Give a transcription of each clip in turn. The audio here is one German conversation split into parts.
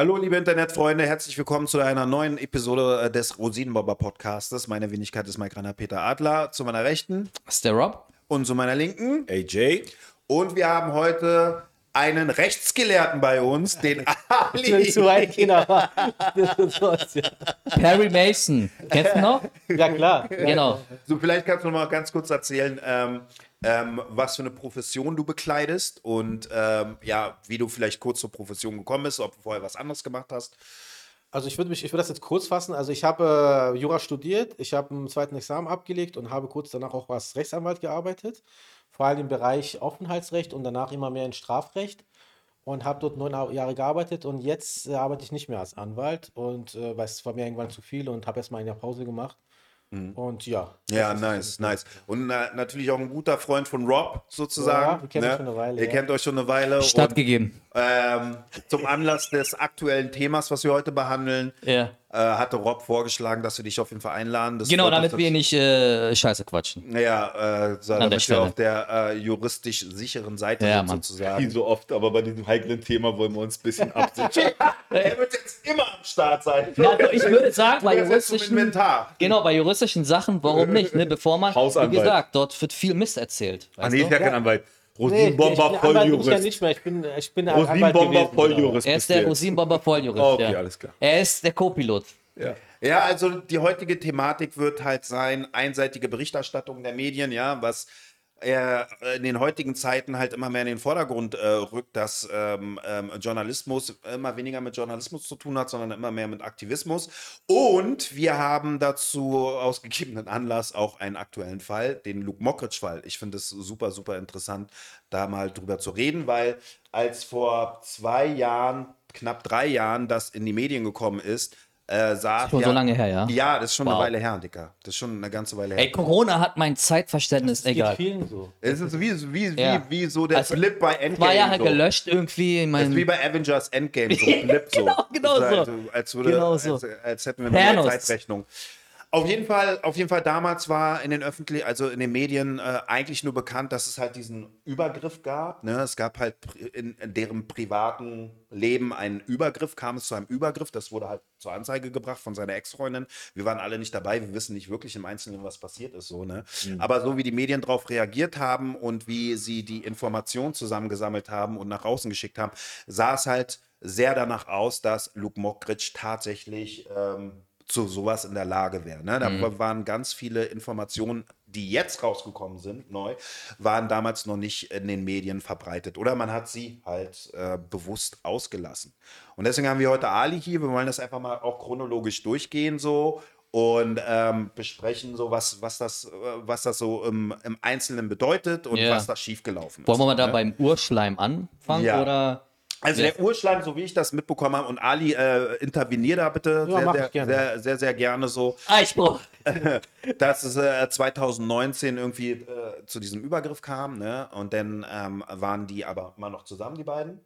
Hallo, liebe Internetfreunde, herzlich willkommen zu einer neuen Episode äh, des Rosinenbobber Podcastes. Meine Wenigkeit ist Mike Rainer Peter Adler. Zu meiner Rechten. Ist der Rob. Und zu meiner Linken. AJ. Und wir haben heute einen Rechtsgelehrten bei uns, den Ali. zu weit Kinder Perry Mason. Kennst du noch? Ja, klar. Genau. So, vielleicht kannst du noch mal ganz kurz erzählen, ähm, ähm, was für eine Profession du bekleidest und ähm, ja, wie du vielleicht kurz zur Profession gekommen bist, ob du vorher was anderes gemacht hast. Also ich würde mich, ich würde das jetzt kurz fassen. Also ich habe äh, Jura studiert, ich habe einen zweiten Examen abgelegt und habe kurz danach auch als Rechtsanwalt gearbeitet, vor allem im Bereich Aufenthaltsrecht und danach immer mehr in Strafrecht und habe dort neun Jahre gearbeitet und jetzt äh, arbeite ich nicht mehr als Anwalt und äh, weil es war mir irgendwann zu viel und habe erstmal eine Pause gemacht. Und ja. Ja, nice, nice. Und äh, natürlich auch ein guter Freund von Rob sozusagen. Ja, wir kennen ne? uns schon eine Weile, Ihr ja. kennt euch schon eine Weile. Stattgegeben. Und, ähm, zum Anlass des aktuellen Themas, was wir heute behandeln, Ja. Äh, hatte Rob vorgeschlagen, dass wir dich auf jeden Fall einladen. Das Genau, damit wir nicht äh, Scheiße quatschen. Ja, äh, so, damit wir auf der äh, juristisch sicheren Seite Ja, sind, Mann. Wie sozusagen. so oft, aber bei diesem heiklen Thema wollen wir uns ein bisschen absichern. er wird jetzt immer am Start sein. Ja, also ich würde sagen, bei juristischen, genau, bei juristischen Sachen, warum nicht? Ne? Bevor man, wie Hausanwalt. gesagt, dort wird viel Mist erzählt. ah, nee, ist ja kein Anwalt. Nee, ich, ich, Rosinenbomber, bin ja Volljurist. nicht mehr. Ich bin, ich bin Rosinenbomber, genau. Volljurist. Er ist der. Rosinenbomber Volljurist. Okay, ja. alles klar. Er ist der Co-Pilot. Ja. Ja, also die heutige Thematik wird halt sein, einseitige Berichterstattung der Medien, ja, was äh, in den heutigen Zeiten halt immer mehr in den Vordergrund äh, rückt, dass ähm, ähm, Journalismus immer weniger mit Journalismus zu tun hat, sondern immer mehr mit Aktivismus. Und wir haben dazu aus gegebenen Anlass auch einen aktuellen Fall, den Luke Mockridge-Fall. Ich finde es super, super interessant, da mal drüber zu reden, weil als vor zwei Jahren, knapp drei Jahren, das in die Medien gekommen ist, äh, sah Schon so lange her, ja? Ja, das ist schon Wow. eine Weile her, Dicker. Das ist schon eine ganze Weile her. Ey, Corona hat mein Zeitverständnis, Geht egal. vielen so. Es ist wie, wie, wie, Ja. wie so der Also, Flip bei Endgame. Zwei Jahre so. gelöscht irgendwie in Das ist wie bei Avengers Endgame, so Flip so. Genau, genau Das so. Also, als, würde, Genau so. als, als hätten wir eine. Zeitrechnung. Auf jeden Fall, auf jeden Fall damals war in den öffentlich, also in den Medien äh, eigentlich nur bekannt, dass es halt diesen Übergriff gab. Ne? Es gab halt in, in deren privaten Leben einen Übergriff, kam es zu einem Übergriff. Das wurde halt zur Anzeige gebracht von seiner Ex-Freundin. Wir waren alle nicht dabei, wir wissen nicht wirklich im Einzelnen, was passiert ist. So, ne? Aber so wie die Medien darauf reagiert haben und wie sie die Informationen zusammengesammelt haben und nach außen geschickt haben, sah es halt sehr danach aus, dass Luke Mockridge tatsächlich ähm, zu sowas in der Lage wäre. Ne? Da waren ganz viele Informationen, die jetzt rausgekommen sind, neu, waren damals noch nicht in den Medien verbreitet. Oder man hat sie halt äh, bewusst ausgelassen. Und deswegen haben wir heute Ali hier. Wir wollen das einfach mal auch chronologisch durchgehen so und ähm, besprechen, so was, was, das, äh, was das so im, im Einzelnen bedeutet und Ja. was da schiefgelaufen ist. Wollen wir mal da ne? beim Urschleim anfangen? Ja. Oder? Also Ja. der Urschleim, so wie ich das mitbekommen habe, und Ali, äh, intervenier da bitte Ja, sehr, mach sehr, ich gerne. sehr, sehr, sehr gerne so. Einspruch! dass es äh, 2019 irgendwie äh, zu diesem Übergriff kam, ne? Und dann ähm, waren die aber immer noch zusammen, die beiden.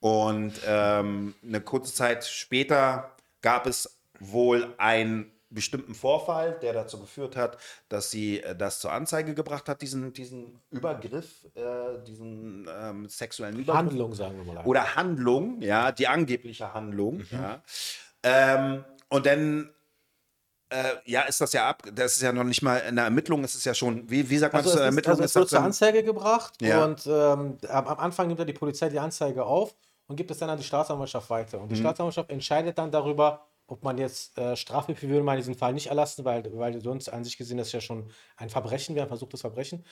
Und ähm, eine kurze Zeit später gab es wohl einen bestimmten Vorfall, der dazu geführt hat, dass sie äh, das zur Anzeige gebracht hat, diesen, diesen Übergriff, äh, diesen ähm, sexuellen Übergriff. Handlung, sagen wir mal. Oder Handlung, ja, die angebliche Handlung, ja. Ähm, und dann, äh, ja, ist das ja ab, das ist ja noch nicht mal in der Ermittlung, es ist ja schon, wie, wie sagt man Also zur es, ist, Ermittlung? also es ist wird zur Anzeige gebracht Ja. und ähm, am, am Anfang nimmt ja die Polizei die Anzeige auf und gibt es dann an die Staatsanwaltschaft weiter. Mhm. Und die Staatsanwaltschaft entscheidet dann darüber, ob man jetzt äh, Strafbefehl würde man in diesem Fall nicht erlassen, weil, weil sonst an sich gesehen das ja schon ein Verbrechen wäre, ein versuchtes Verbrechen.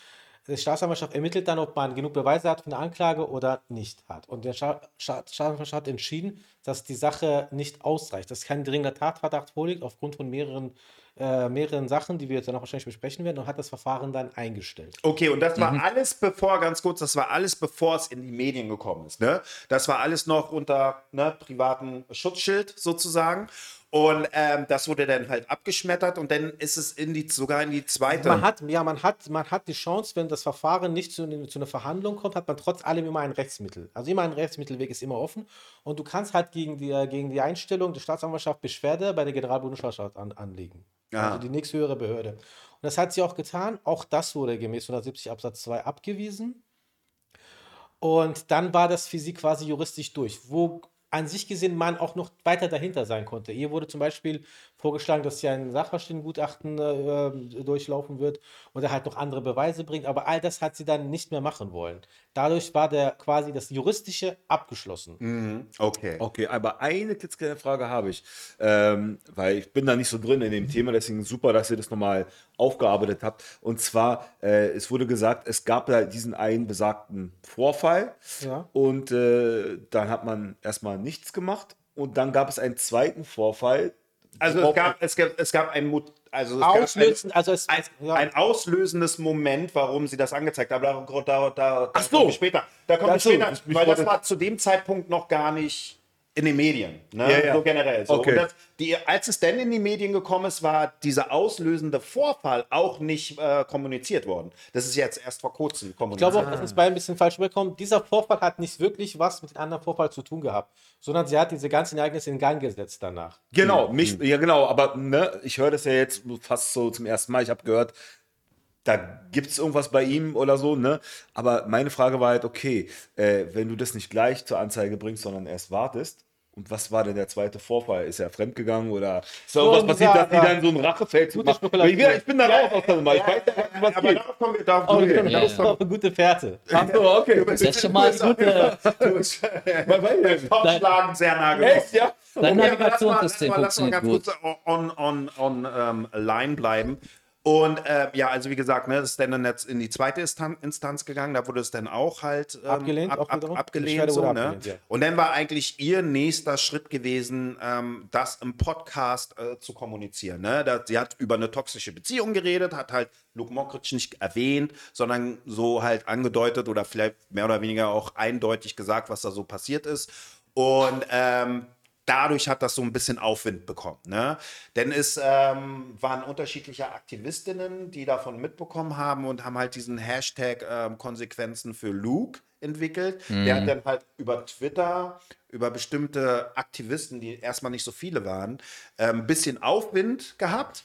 Die Staatsanwaltschaft ermittelt dann, ob man genug Beweise hat für eine Anklage oder nicht hat. Und der Sta Sta Staatsanwaltschaft hat entschieden, dass die Sache nicht ausreicht, dass kein dringender Tatverdacht vorliegt aufgrund von mehreren, äh, mehreren Sachen, die wir jetzt dann auch wahrscheinlich besprechen werden, und hat das Verfahren dann eingestellt. Okay, und das Mhm. war alles bevor, ganz kurz, das war alles bevor es in die Medien gekommen ist. Ne? Das war alles noch unter ne, privatem Schutzschild sozusagen. Und ähm, das wurde dann halt abgeschmettert und dann ist es in die, sogar in die zweite. Man hat, ja, man hat, man hat die Chance, wenn das Verfahren nicht zu, zu einer Verhandlung kommt, hat man trotz allem immer ein Rechtsmittel. Also immer ein Rechtsmittelweg ist immer offen. Und du kannst halt gegen die, äh, gegen die Einstellung der Staatsanwaltschaft Beschwerde bei der Generalbundesanwaltschaft an, anlegen. Ah. Also die nächsthöhere Behörde. Und das hat sie auch getan. Auch das wurde gemäß 170 Absatz 2 abgewiesen. Und dann war das für sie quasi juristisch durch. Wo an sich gesehen man auch noch weiter dahinter sein konnte. Ihr wurde zum Beispiel vorgeschlagen, dass ja ein Sachverständigengutachten äh, durchlaufen wird und er halt noch andere Beweise bringt, aber all das hat sie dann nicht mehr machen wollen. Dadurch war der quasi das Juristische abgeschlossen. Mhm. Okay. Okay, aber eine klitzekleine Frage habe ich, ähm, weil ich bin da nicht so drin in dem Thema, deswegen super, dass ihr das nochmal aufgearbeitet habt. Und zwar, äh, es wurde gesagt, es gab da diesen einen besagten Vorfall Ja. und äh, dann hat man erstmal nichts gemacht und dann gab es einen zweiten Vorfall. Also es gab, es gab, es gab ein, Mut- also es gab ein, Auslösen, also es, ein, ja. ein auslösendes Moment, warum sie das angezeigt haben. Da, da, da, da Ach so. kommen wir später. Da später, Ich- mich weil das war zu dem Zeitpunkt noch gar nicht in den Medien. Ne? Ja, ja. So generell. So. Okay. Und das, die, als es denn in die Medien gekommen ist, war dieser auslösende Vorfall auch nicht äh, kommuniziert worden. Das ist jetzt erst vor kurzem Ich kommuniziert. glaube auch, dass es bei ein bisschen falsch rüberkommt. Dieser Vorfall hat nicht wirklich was mit dem anderen Vorfall zu tun gehabt, sondern sie hat diese ganzen Ereignisse in Gang gesetzt danach. Genau, mich, ja genau, aber ne, ich höre das ja jetzt fast so zum ersten Mal. Ich habe gehört, da gibt es irgendwas bei ihm oder so, ne? Aber meine Frage war halt, okay, äh, wenn du das nicht gleich zur Anzeige bringst, sondern erst wartest, und was war denn der zweite Vorfall? Ist er fremdgegangen oder ist da So irgendwas passiert, dass die dann so einen Rachefeldzug machen? Ich, ich bin da raus aus der Nummer. Ich weiß ja, was aber geht. darauf kommen wir, darauf Oh, kommen wir. bist ja. auf eine gute Fährte. Ach so, okay. Das ist schon mal eine gute. Aufschlagen sehr nah geworden. Echt, ja? Dein Navigationssystem lass mal- lass mal funktioniert ganz gut. kurz on, on, on ähm, line bleiben. Und äh, ja, also wie gesagt, ne, das ist dann jetzt in die zweite Instan Instanz gegangen, da wurde es dann auch halt ähm, Abgelehnt, ab, ab, abgelehnt. So, ne? abgelehnt, ja. Und dann war eigentlich ihr nächster Schritt gewesen, ähm, das im Podcast äh, zu kommunizieren. Ne? Da, sie hat über eine toxische Beziehung geredet, hat halt Luke Mockridge nicht erwähnt, sondern so halt angedeutet oder vielleicht mehr oder weniger auch eindeutig gesagt, was da so passiert ist. Und ähm, dadurch hat das so ein bisschen Aufwind bekommen. Ne? Denn es ähm, waren unterschiedliche Aktivistinnen, die davon mitbekommen haben und haben halt diesen Hashtag ähm, Konsequenzen für Luke entwickelt. Der hat dann halt über Twitter, über bestimmte Aktivisten, die erstmal nicht so viele waren, ein ähm, bisschen Aufwind gehabt.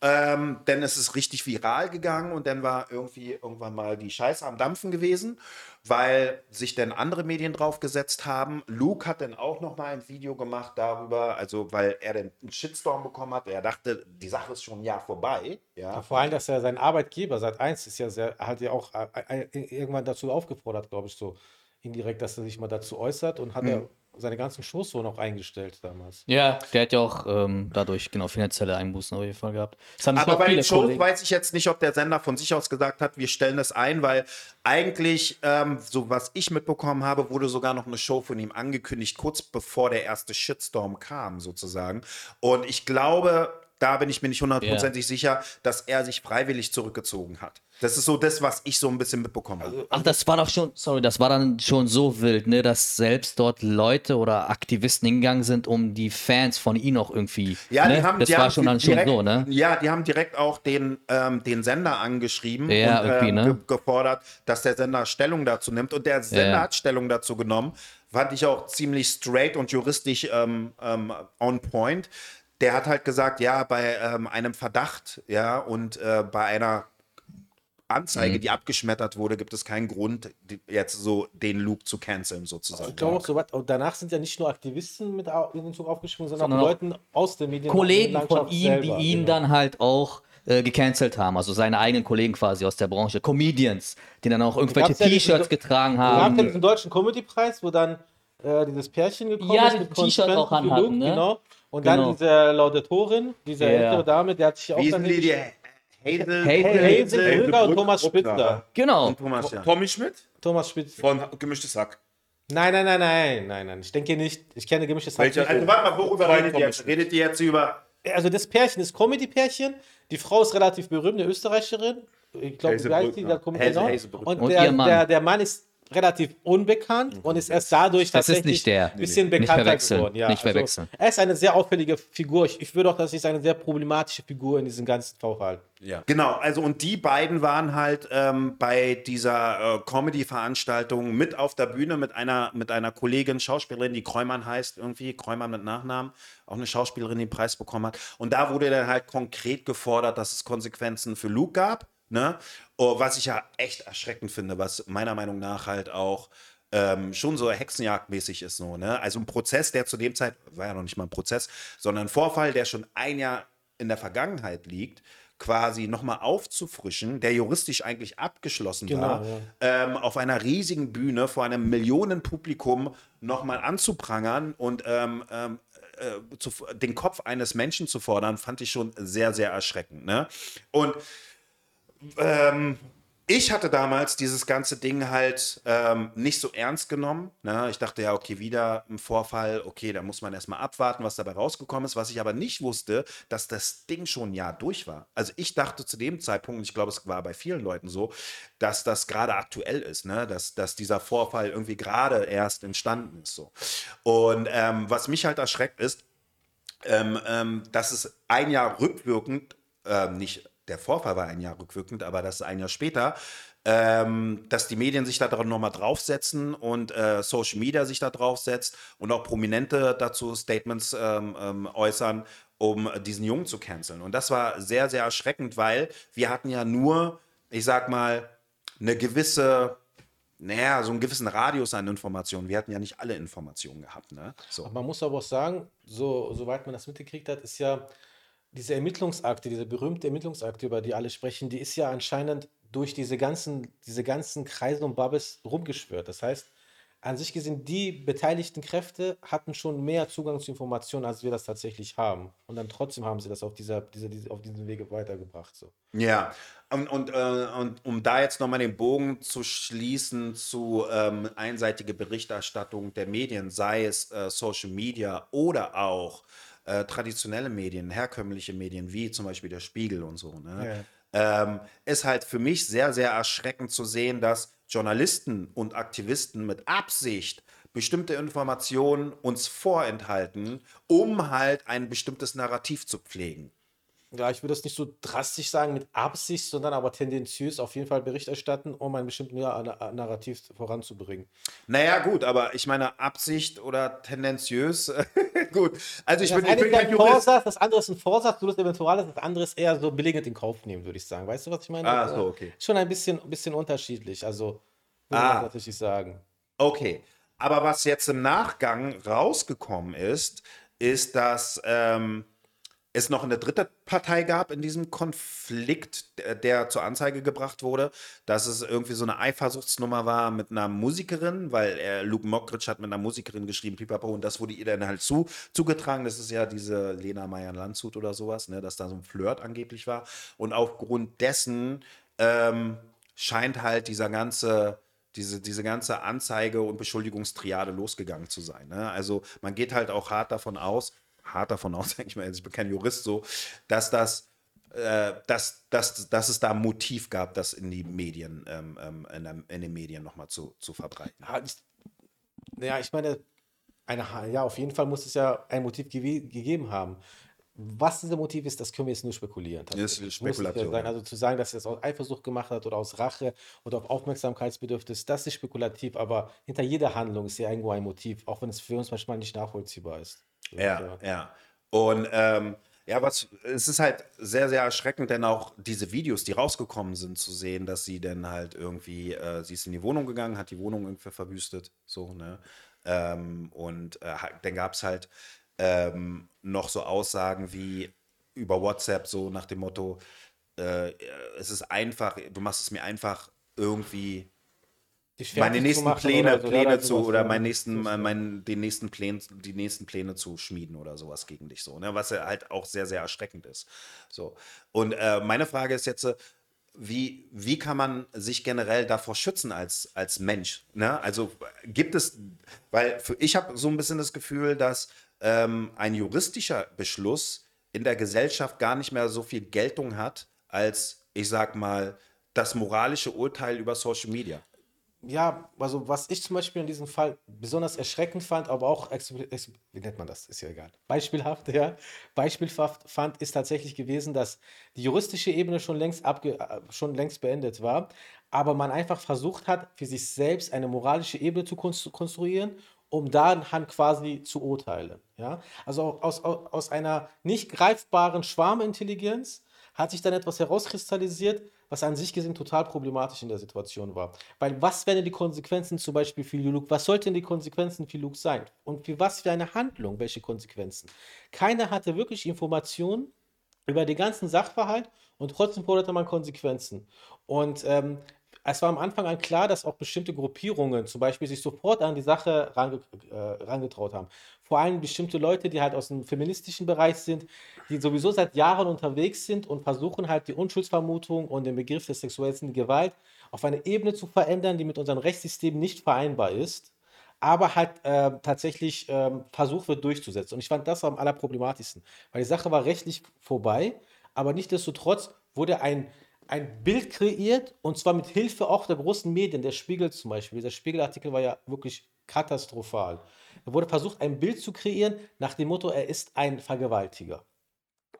Ähm, denn es ist richtig viral gegangen und dann war irgendwie irgendwann mal die Scheiße am Dampfen gewesen, weil sich dann andere Medien draufgesetzt haben. Luke hat dann auch noch mal ein Video gemacht darüber, also weil er dann einen Shitstorm bekommen hat. Er dachte, die Sache ist schon ein Jahr vorbei. Ja. Vor allem, dass er sein Arbeitgeber seit 1 ist ja sehr, hat ja auch äh, äh, irgendwann dazu aufgefordert, glaube ich, so indirekt, dass er sich mal dazu äußert und hat Hm. er seine ganzen Shows so noch eingestellt damals. Ja, der hat ja auch ähm, dadurch genau finanzielle Einbußen auf jeden Fall gehabt. Aber bei den Shows Kollegen. weiß ich jetzt nicht, ob der Sender von sich aus gesagt hat, wir stellen das ein, weil eigentlich, ähm, so was ich mitbekommen habe, wurde sogar noch eine Show von ihm angekündigt, kurz bevor der erste Shitstorm kam, sozusagen. Und ich glaube, da bin ich mir nicht hundertprozentig sicher, dass er sich freiwillig zurückgezogen hat. Das ist so das, was ich so ein bisschen mitbekommen habe. Ach, das war doch schon, sorry, das war dann schon so wild, ne, dass selbst dort Leute oder Aktivisten hingegangen sind, um die Fans von ihm auch irgendwie. Ja, ne? die haben, das die war haben schon dann direkt, schon so, ne? Ja, die haben direkt auch den, ähm, den Sender angeschrieben Ja, und ähm, ne? ge gefordert, dass der Sender Stellung dazu nimmt. Und der Sender Ja. hat Stellung dazu genommen. Fand ich auch ziemlich straight und juristisch ähm, ähm, on point. Der hat halt gesagt, ja, bei ähm, einem Verdacht, ja, und äh, bei einer Anzeige, Mhm. die abgeschmettert wurde, gibt es keinen Grund, die, jetzt so den Luke zu canceln, sozusagen. Ich glaube auch so was. Und danach sind ja nicht nur Aktivisten mit in den Zug aufgesprungen, sondern, Sondern auch Leuten aus der Medien. Kollegen von ihm, die selber, ihn genau. dann halt auch äh, gecancelt haben, also seine eigenen Kollegen quasi aus der Branche, Comedians, die dann auch irgendwelche gab's ja T-Shirts getragen Wir haben ja haben. diesen deutschen Comedy-Preis, wo dann äh, dieses Pärchen gekommen Ja, ist. die mit T-Shirt auch anhatten, ne? Genau. Und Genau. dann diese Laudatorin, diese Ja. ältere Dame, der hat sich auch Wie dann sind die. Hazel, Hazel- Hazel Hazel Brügger und Thomas. Spitzer. Genau. und Thomas, ja. Tommy Schmidt Thomas Spitzer. von Gemischtes Sack. Nein, nein, nein, nein, nein, nein. Ich denke nicht. Ich kenne gemischtes Hack nicht. Also warte mal, worüber redet ihr jetzt? Comedy. Redet ihr jetzt über Also das Pärchen ist Comedy-Pärchen. Die Frau ist relativ berühmt, eine Österreicherin. Ich glaube, Hazel heißt die? Brückner. Da kommt Hazel- genau. Hazel Brückner. Und, Und der, ihr Mann. Der, der Mann ist relativ unbekannt und ist erst dadurch Das ist tatsächlich nicht der. ein bisschen Nee, bekannter geworden. Ja, Nicht verwechseln. Also, er ist eine sehr auffällige Figur. Ich, ich würde auch, dass ich eine sehr problematische Figur in diesem ganzen Fall. Ja. Genau, also und die beiden waren halt ähm, bei dieser äh, Comedy-Veranstaltung mit auf der Bühne mit einer, mit einer Kollegin, Schauspielerin, die Kräumann heißt irgendwie, Kräumann mit Nachnamen, auch eine Schauspielerin, die den Preis bekommen hat. Und da wurde dann halt konkret gefordert, dass es Konsequenzen für Luke gab, ne? Oh, was ich ja echt erschreckend finde, was meiner Meinung nach halt auch ähm, schon so hexenjagdmäßig ist so, ne? Also ein Prozess, der zu dem Zeit, war ja noch nicht mal ein Prozess, sondern ein Vorfall, der schon ein Jahr in der Vergangenheit liegt, quasi nochmal aufzufrischen, der juristisch eigentlich abgeschlossen Genau, war, ja. ähm, auf einer riesigen Bühne vor einem Millionenpublikum nochmal anzuprangern und ähm, ähm, äh, zu, den Kopf eines Menschen zu fordern, fand ich schon sehr, sehr erschreckend. Ne? Und ähm, ich hatte damals dieses ganze Ding halt ähm, nicht so ernst genommen. Ne? Ich dachte ja, okay, wieder ein Vorfall, okay, da muss man erstmal abwarten, was dabei rausgekommen ist. Was ich aber nicht wusste, dass das Ding schon ein Jahr durch war. Also ich dachte zu dem Zeitpunkt, ich glaube, es war bei vielen Leuten so, dass das gerade aktuell ist, ne? dass, dass dieser Vorfall irgendwie gerade erst entstanden ist. So. Und ähm, was mich halt erschreckt ist, ähm, ähm, dass es ein Jahr rückwirkend, ähm, nicht der Vorfall war ein Jahr rückwirkend, aber das ein Jahr später, ähm, dass die Medien sich da nochmal draufsetzen und äh, Social Media sich da draufsetzt und auch Prominente dazu Statements ähm, ähm, äußern, um diesen Jungen zu canceln. Und das war sehr, sehr erschreckend, weil wir hatten ja nur, ich sag mal, eine gewisse, naja, so einen gewissen Radius an Informationen. Wir hatten ja nicht alle Informationen gehabt, ne? So. Man muss aber auch sagen, so, soweit man das mitgekriegt hat, ist ja diese Ermittlungsakte, diese berühmte Ermittlungsakte, über die alle sprechen, die ist ja anscheinend durch diese ganzen, diese ganzen Kreise und Bubbles rumgeschwört. Das heißt, an sich gesehen, die beteiligten Kräfte hatten schon mehr Zugang zu Informationen, als wir das tatsächlich haben. Und dann trotzdem haben sie das auf, dieser, dieser, diese, auf diesem Wege weitergebracht. So. Ja, und, und, äh, und um da jetzt nochmal den Bogen zu schließen zu ähm, einseitige Berichterstattung der Medien, sei es äh, Social Media oder auch äh, traditionelle Medien, herkömmliche Medien wie zum Beispiel der Spiegel und so, ne? ähm, ist halt für mich sehr, sehr erschreckend zu sehen, dass Journalisten und Aktivisten mit Absicht bestimmte Informationen uns vorenthalten, um halt ein bestimmtes Narrativ zu pflegen. Ja, ich würde das nicht so drastisch sagen mit Absicht, sondern aber tendenziös auf jeden Fall Bericht erstatten, um ein bestimmtes Narrativ voranzubringen. Naja, gut, aber ich meine, Absicht oder tendenziös, gut. Also ich Das bin, ich bin kein ein Jurist. Vorsatz, das andere ist ein Vorsatz, du das Eventuales, das andere ist eher so billigend in Kauf nehmen, würde ich sagen. Weißt du, was ich meine? Ah, so, okay. Schon ein bisschen, bisschen unterschiedlich, also würde Ah. ich tatsächlich sagen. Okay. Aber was jetzt im Nachgang rausgekommen ist, ist, dass ähm, es noch eine dritte Partei gab in diesem Konflikt, der, zur Anzeige gebracht wurde, dass es irgendwie so eine Eifersuchtsnummer war mit einer Musikerin, weil er, Luke Mockridge hat mit einer Musikerin geschrieben, pipapo, und das wurde ihr dann halt zu, zugetragen. Das ist ja diese Lena Meyer-Landshut oder sowas, ne, dass da so ein Flirt angeblich war. Und aufgrund dessen ähm, scheint halt dieser ganze diese, diese ganze Anzeige- und Beschuldigungstriade losgegangen zu sein. Ne? Also man geht halt auch hart davon aus, hart davon aus, sag ich mal, ich bin kein Jurist so, dass das äh, dass, dass, dass es da ein Motiv gab, das in die Medien, ähm, ähm, in, der, in den Medien nochmal zu, zu verbreiten. Ja, ich, ja, ich meine, eine, ja, auf jeden Fall muss es ja ein Motiv gewe- gegeben haben. Was dieser Motiv ist, das können wir jetzt nur spekulieren. es ja Spekulation, sein. ja. Also zu sagen, dass er es aus Eifersucht gemacht hat oder aus Rache oder auf Aufmerksamkeitsbedürfnis, das ist spekulativ, aber hinter jeder Handlung ist ja irgendwo ein Motiv, auch wenn es für uns manchmal nicht nachvollziehbar ist. Ja, ja. Und ähm, ja, was es ist halt sehr, sehr erschreckend, denn auch diese Videos, die rausgekommen sind, zu sehen, dass sie dann halt irgendwie, äh, sie ist in die Wohnung gegangen, hat die Wohnung irgendwie verwüstet, so, ne? Ähm, und äh, dann gab es halt ähm, noch so Aussagen wie über WhatsApp, so nach dem Motto, äh, es ist einfach, du machst es mir einfach irgendwie meine nächsten Pläne, oder so, Pläne zu oder meinen nächsten, mein, den nächsten Plänen, die nächsten Pläne zu schmieden oder sowas gegen dich so, ne? Was ja halt auch sehr, sehr erschreckend ist. So. Und äh, meine Frage ist jetzt, äh, wie, wie kann man sich generell davor schützen als, als Mensch? Ne? Also gibt es, weil für, ich habe so ein bisschen das Gefühl, dass ähm, ein juristischer Beschluss in der Gesellschaft gar nicht mehr so viel Geltung hat, als, ich sag mal, das moralische Urteil über Social Media. Ja, also was ich zum Beispiel in diesem Fall besonders erschreckend fand, aber auch, wie nennt man das, ist ja egal, beispielhaft, ja, beispielhaft fand, ist tatsächlich gewesen, dass die juristische Ebene schon längst, abge äh, schon längst beendet war, aber man einfach versucht hat, für sich selbst eine moralische Ebene zu konstru- konstruieren, um daran quasi zu urteilen, ja. Also aus, aus einer nicht greifbaren Schwarmintelligenz hat sich dann etwas herauskristallisiert, was an sich gesehen total problematisch in der Situation war. Weil was wären die Konsequenzen zum Beispiel für Luke? Was sollten die Konsequenzen für Luke sein? Und für was für eine Handlung, welche Konsequenzen? Keiner hatte wirklich Informationen über den ganzen Sachverhalt und trotzdem forderte man Konsequenzen. Und ähm, es war am Anfang an klar, dass auch bestimmte Gruppierungen zum Beispiel sich sofort an die Sache range, äh, rangetraut haben. Vor allem bestimmte Leute, die halt aus dem feministischen Bereich sind, die sowieso seit Jahren unterwegs sind und versuchen halt die Unschuldsvermutung und den Begriff der sexuellen Gewalt auf eine Ebene zu verändern, die mit unserem Rechtssystem nicht vereinbar ist, aber halt äh, tatsächlich äh, versucht wird durchzusetzen. Und ich fand das am allerproblematischsten, weil die Sache war rechtlich vorbei, aber nichtsdestotrotz wurde ein ein Bild kreiert und zwar mit Hilfe auch der großen Medien, der Spiegel zum Beispiel. Dieser Spiegelartikel war ja wirklich katastrophal. Da wurde versucht, ein Bild zu kreieren nach dem Motto, er ist ein Vergewaltiger.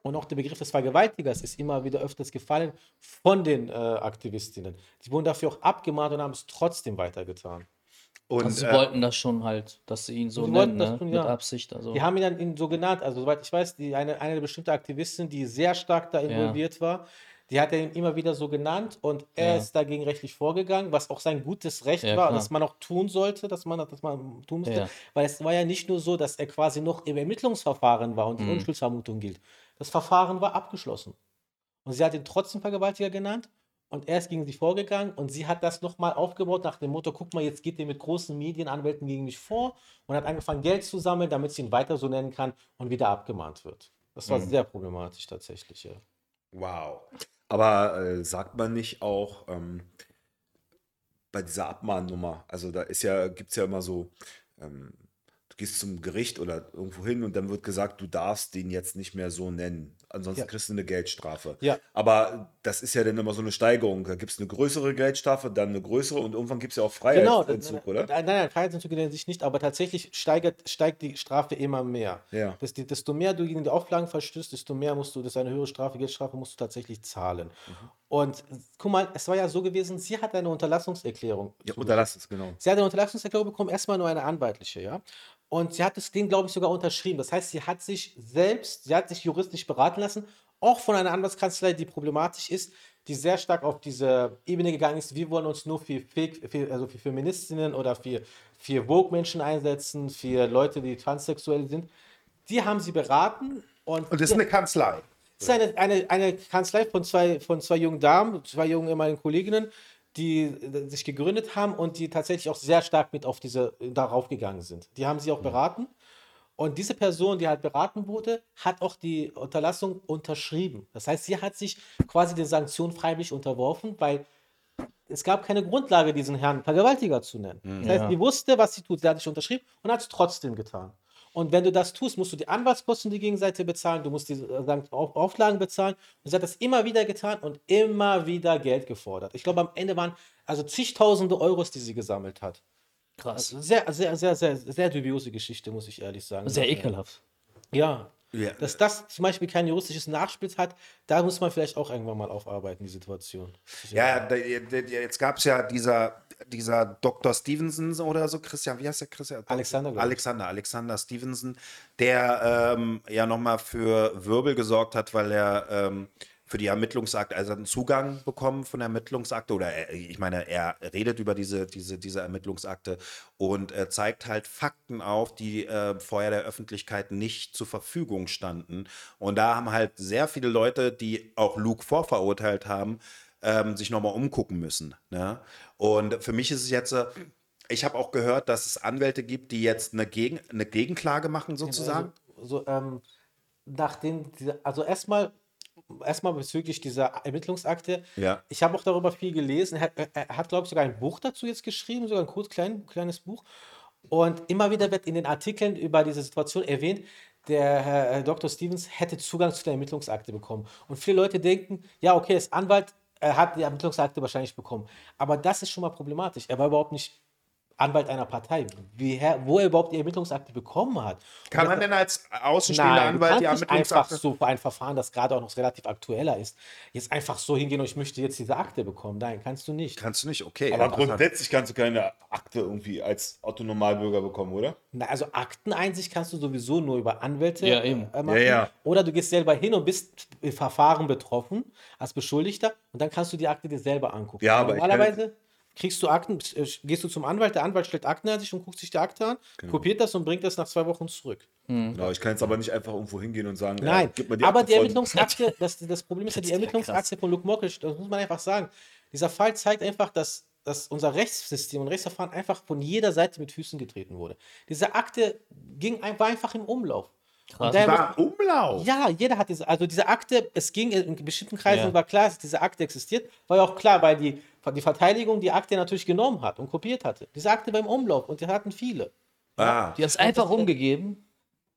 Und auch der Begriff des Vergewaltigers ist immer wieder öfters gefallen von den äh, Aktivistinnen. Die wurden dafür auch abgemahnt und haben es trotzdem weitergetan. Und, also sie äh, wollten das schon halt, dass sie ihn so nennen, ne? schon, mit ja. Absicht. Also. Die haben ihn dann so genannt, also soweit ich weiß, die, eine, eine bestimmte Aktivistin, die sehr stark da involviert ja. war, die hat er ihn immer wieder so genannt und er ja. ist dagegen rechtlich vorgegangen, was auch sein gutes Recht ja, war, klar. dass man auch tun sollte, dass man das man tun musste. Ja. Weil es war ja nicht nur so, dass er quasi noch im Ermittlungsverfahren war und die mhm. Unschuldsvermutung gilt. Das Verfahren war abgeschlossen. Und sie hat ihn trotzdem Vergewaltiger genannt und er ist gegen sie vorgegangen und sie hat das nochmal aufgebaut nach dem Motto, guck mal, jetzt geht ihr mit großen Medienanwälten gegen mich vor und hat angefangen, Geld zu sammeln, damit sie ihn weiter so nennen kann und wieder abgemahnt wird. Das war mhm. sehr problematisch tatsächlich, ja. Wow. Aber äh, sagt man nicht auch ähm, bei dieser Abmahnnummer, also da ist ja, gibt es ja immer so, ähm, du gehst zum Gericht oder irgendwo hin und dann wird gesagt, du darfst den jetzt nicht mehr so nennen ansonsten ja. kriegst du eine Geldstrafe. Ja. Aber das ist ja dann immer so eine Steigerung. Da gibt es eine größere Geldstrafe, dann eine größere und irgendwann gibt es ja auch Freiheitsentzug, genau, oder? Nein, nein, Freiheitsentzug in sich nicht, aber tatsächlich steigert, steigt die Strafe immer mehr. Ja. Das, desto mehr du gegen die Auflagen verstößt, desto mehr musst du, das ist eine höhere Strafe, Geldstrafe, musst du tatsächlich zahlen. Mhm. Und guck mal, es war ja so gewesen, sie hat eine Unterlassungserklärung. Ja, Unterlassungs, genau. Sie hat eine Unterlassungserklärung bekommen, erstmal nur eine anwaltliche, ja. Und sie hat das Ding, glaube ich, sogar unterschrieben. Das heißt, sie hat sich selbst, sie hat sich juristisch beraten lassen, auch von einer Anwaltskanzlei, die problematisch ist, die sehr stark auf diese Ebene gegangen ist. Wir wollen uns nur für, für, also für Feministinnen oder für, für Vogue-Menschen einsetzen, für Leute, die transsexuell sind. Die haben sie beraten. Und, und das ist eine Kanzlei. Das ist eine, eine, eine Kanzlei von zwei, von zwei jungen Damen, zwei jungen ehemaligen Kolleginnen, die äh, sich gegründet haben und die tatsächlich auch sehr stark mit auf diese, darauf gegangen sind. Die haben sie auch beraten. Und diese Person, die halt beraten wurde, hat auch die Unterlassung unterschrieben. Das heißt, sie hat sich quasi den Sanktionen freiwillig unterworfen, weil es gab keine Grundlage, diesen Herrn Vergewaltiger zu nennen. Das heißt, sie wusste, was sie tut. Sie hat sich unterschrieben und hat es trotzdem getan. Und wenn du das tust, musst du die Anwaltskosten die Gegenseite bezahlen, du musst die äh, Auflagen bezahlen. Und sie hat das immer wieder getan und immer wieder Geld gefordert. Ich glaube, am Ende waren also zigtausende Euros, die sie gesammelt hat. Krass. Also sehr, sehr, sehr, sehr, sehr dubiose Geschichte, muss ich ehrlich sagen. Sehr ekelhaft. Ja. ja. Dass das zum Beispiel kein juristisches Nachspiel hat, da muss man vielleicht auch irgendwann mal aufarbeiten, die Situation. Ja, ja jetzt gab es ja dieser, dieser Dr. Stevenson oder so, Christian, wie heißt der Christian? Alexander. Alexander, Alexander Stevenson, der ähm, ja nochmal für Wirbel gesorgt hat, weil er ähm, für die Ermittlungsakte, also einen Zugang bekommen von der Ermittlungsakte oder er, ich meine, er redet über diese, diese, diese Ermittlungsakte und äh, zeigt halt Fakten auf, die äh, vorher der Öffentlichkeit nicht zur Verfügung standen. Und da haben halt sehr viele Leute, die auch Luke vorverurteilt haben, ähm, sich nochmal umgucken müssen. Ne? Und für mich ist es jetzt. Äh, ich habe auch gehört, dass es Anwälte gibt, die jetzt eine, Gegen, eine Gegenklage machen, sozusagen. Also, so, ähm, nachdem, also erstmal erstmal bezüglich dieser Ermittlungsakte. Ja. Ich habe auch darüber viel gelesen. Er, er, hat, glaube ich, sogar ein Buch dazu jetzt geschrieben, sogar ein kurz klein, kleines Buch. Und immer wieder wird in den Artikeln über diese Situation erwähnt, der Herr Dr. Stevens hätte Zugang zu der Ermittlungsakte bekommen. Und viele Leute denken, ja, okay, das Anwalt er hat die Ermittlungsakte wahrscheinlich bekommen. Aber das ist schon mal problematisch. Er war überhaupt nicht Anwalt einer Partei, wie wo er überhaupt die Ermittlungsakte bekommen hat. Kann man denn als außenstehender Anwalt die nicht einfach Ermittlungsakte? so für ein Verfahren, das gerade auch noch relativ aktueller ist, jetzt einfach so hingehen und ich möchte jetzt diese Akte bekommen. Nein, kannst du nicht. Kannst du nicht, okay. Aber grundsätzlich kannst du keine Akte irgendwie als Autonormalbürger bekommen, oder? Na, also Akteneinsicht kannst du sowieso nur über Anwälte Ja, eben. äh, machen. Ja, ja. Oder du gehst selber hin und bist im Verfahren betroffen als Beschuldigter und dann kannst du die Akte dir selber angucken. Ja, aber ich kann- Normalerweise kriegst du Akten, äh, gehst du zum Anwalt, der Anwalt stellt Akteneinsicht und guckt sich die Akte an, Genau. kopiert das und bringt das nach zwei Wochen zurück. Genau, ich kann jetzt aber nicht einfach irgendwo hingehen und sagen, Nein, ja, gib mir die aber Akte die Ermittlungsakte, das, das Problem ist ja, die Ermittlungsakte von Luke Mockridge, das muss man einfach sagen. Dieser Fall zeigt einfach, dass, dass unser Rechtssystem und Rechtsverfahren einfach von jeder Seite mit Füßen getreten wurde. Diese Akte ging, war einfach im Umlauf. Und daher War im Umlauf. ja, jeder hat diese, also diese Akte, es ging in bestimmten Kreisen, Ja. war klar, dass diese Akte existiert, war ja auch klar, weil die, die Verteidigung die Akte natürlich genommen hat und kopiert hatte. Diese Akte war im Umlauf und die hatten viele. Ah. Die hat es einfach rumgegeben.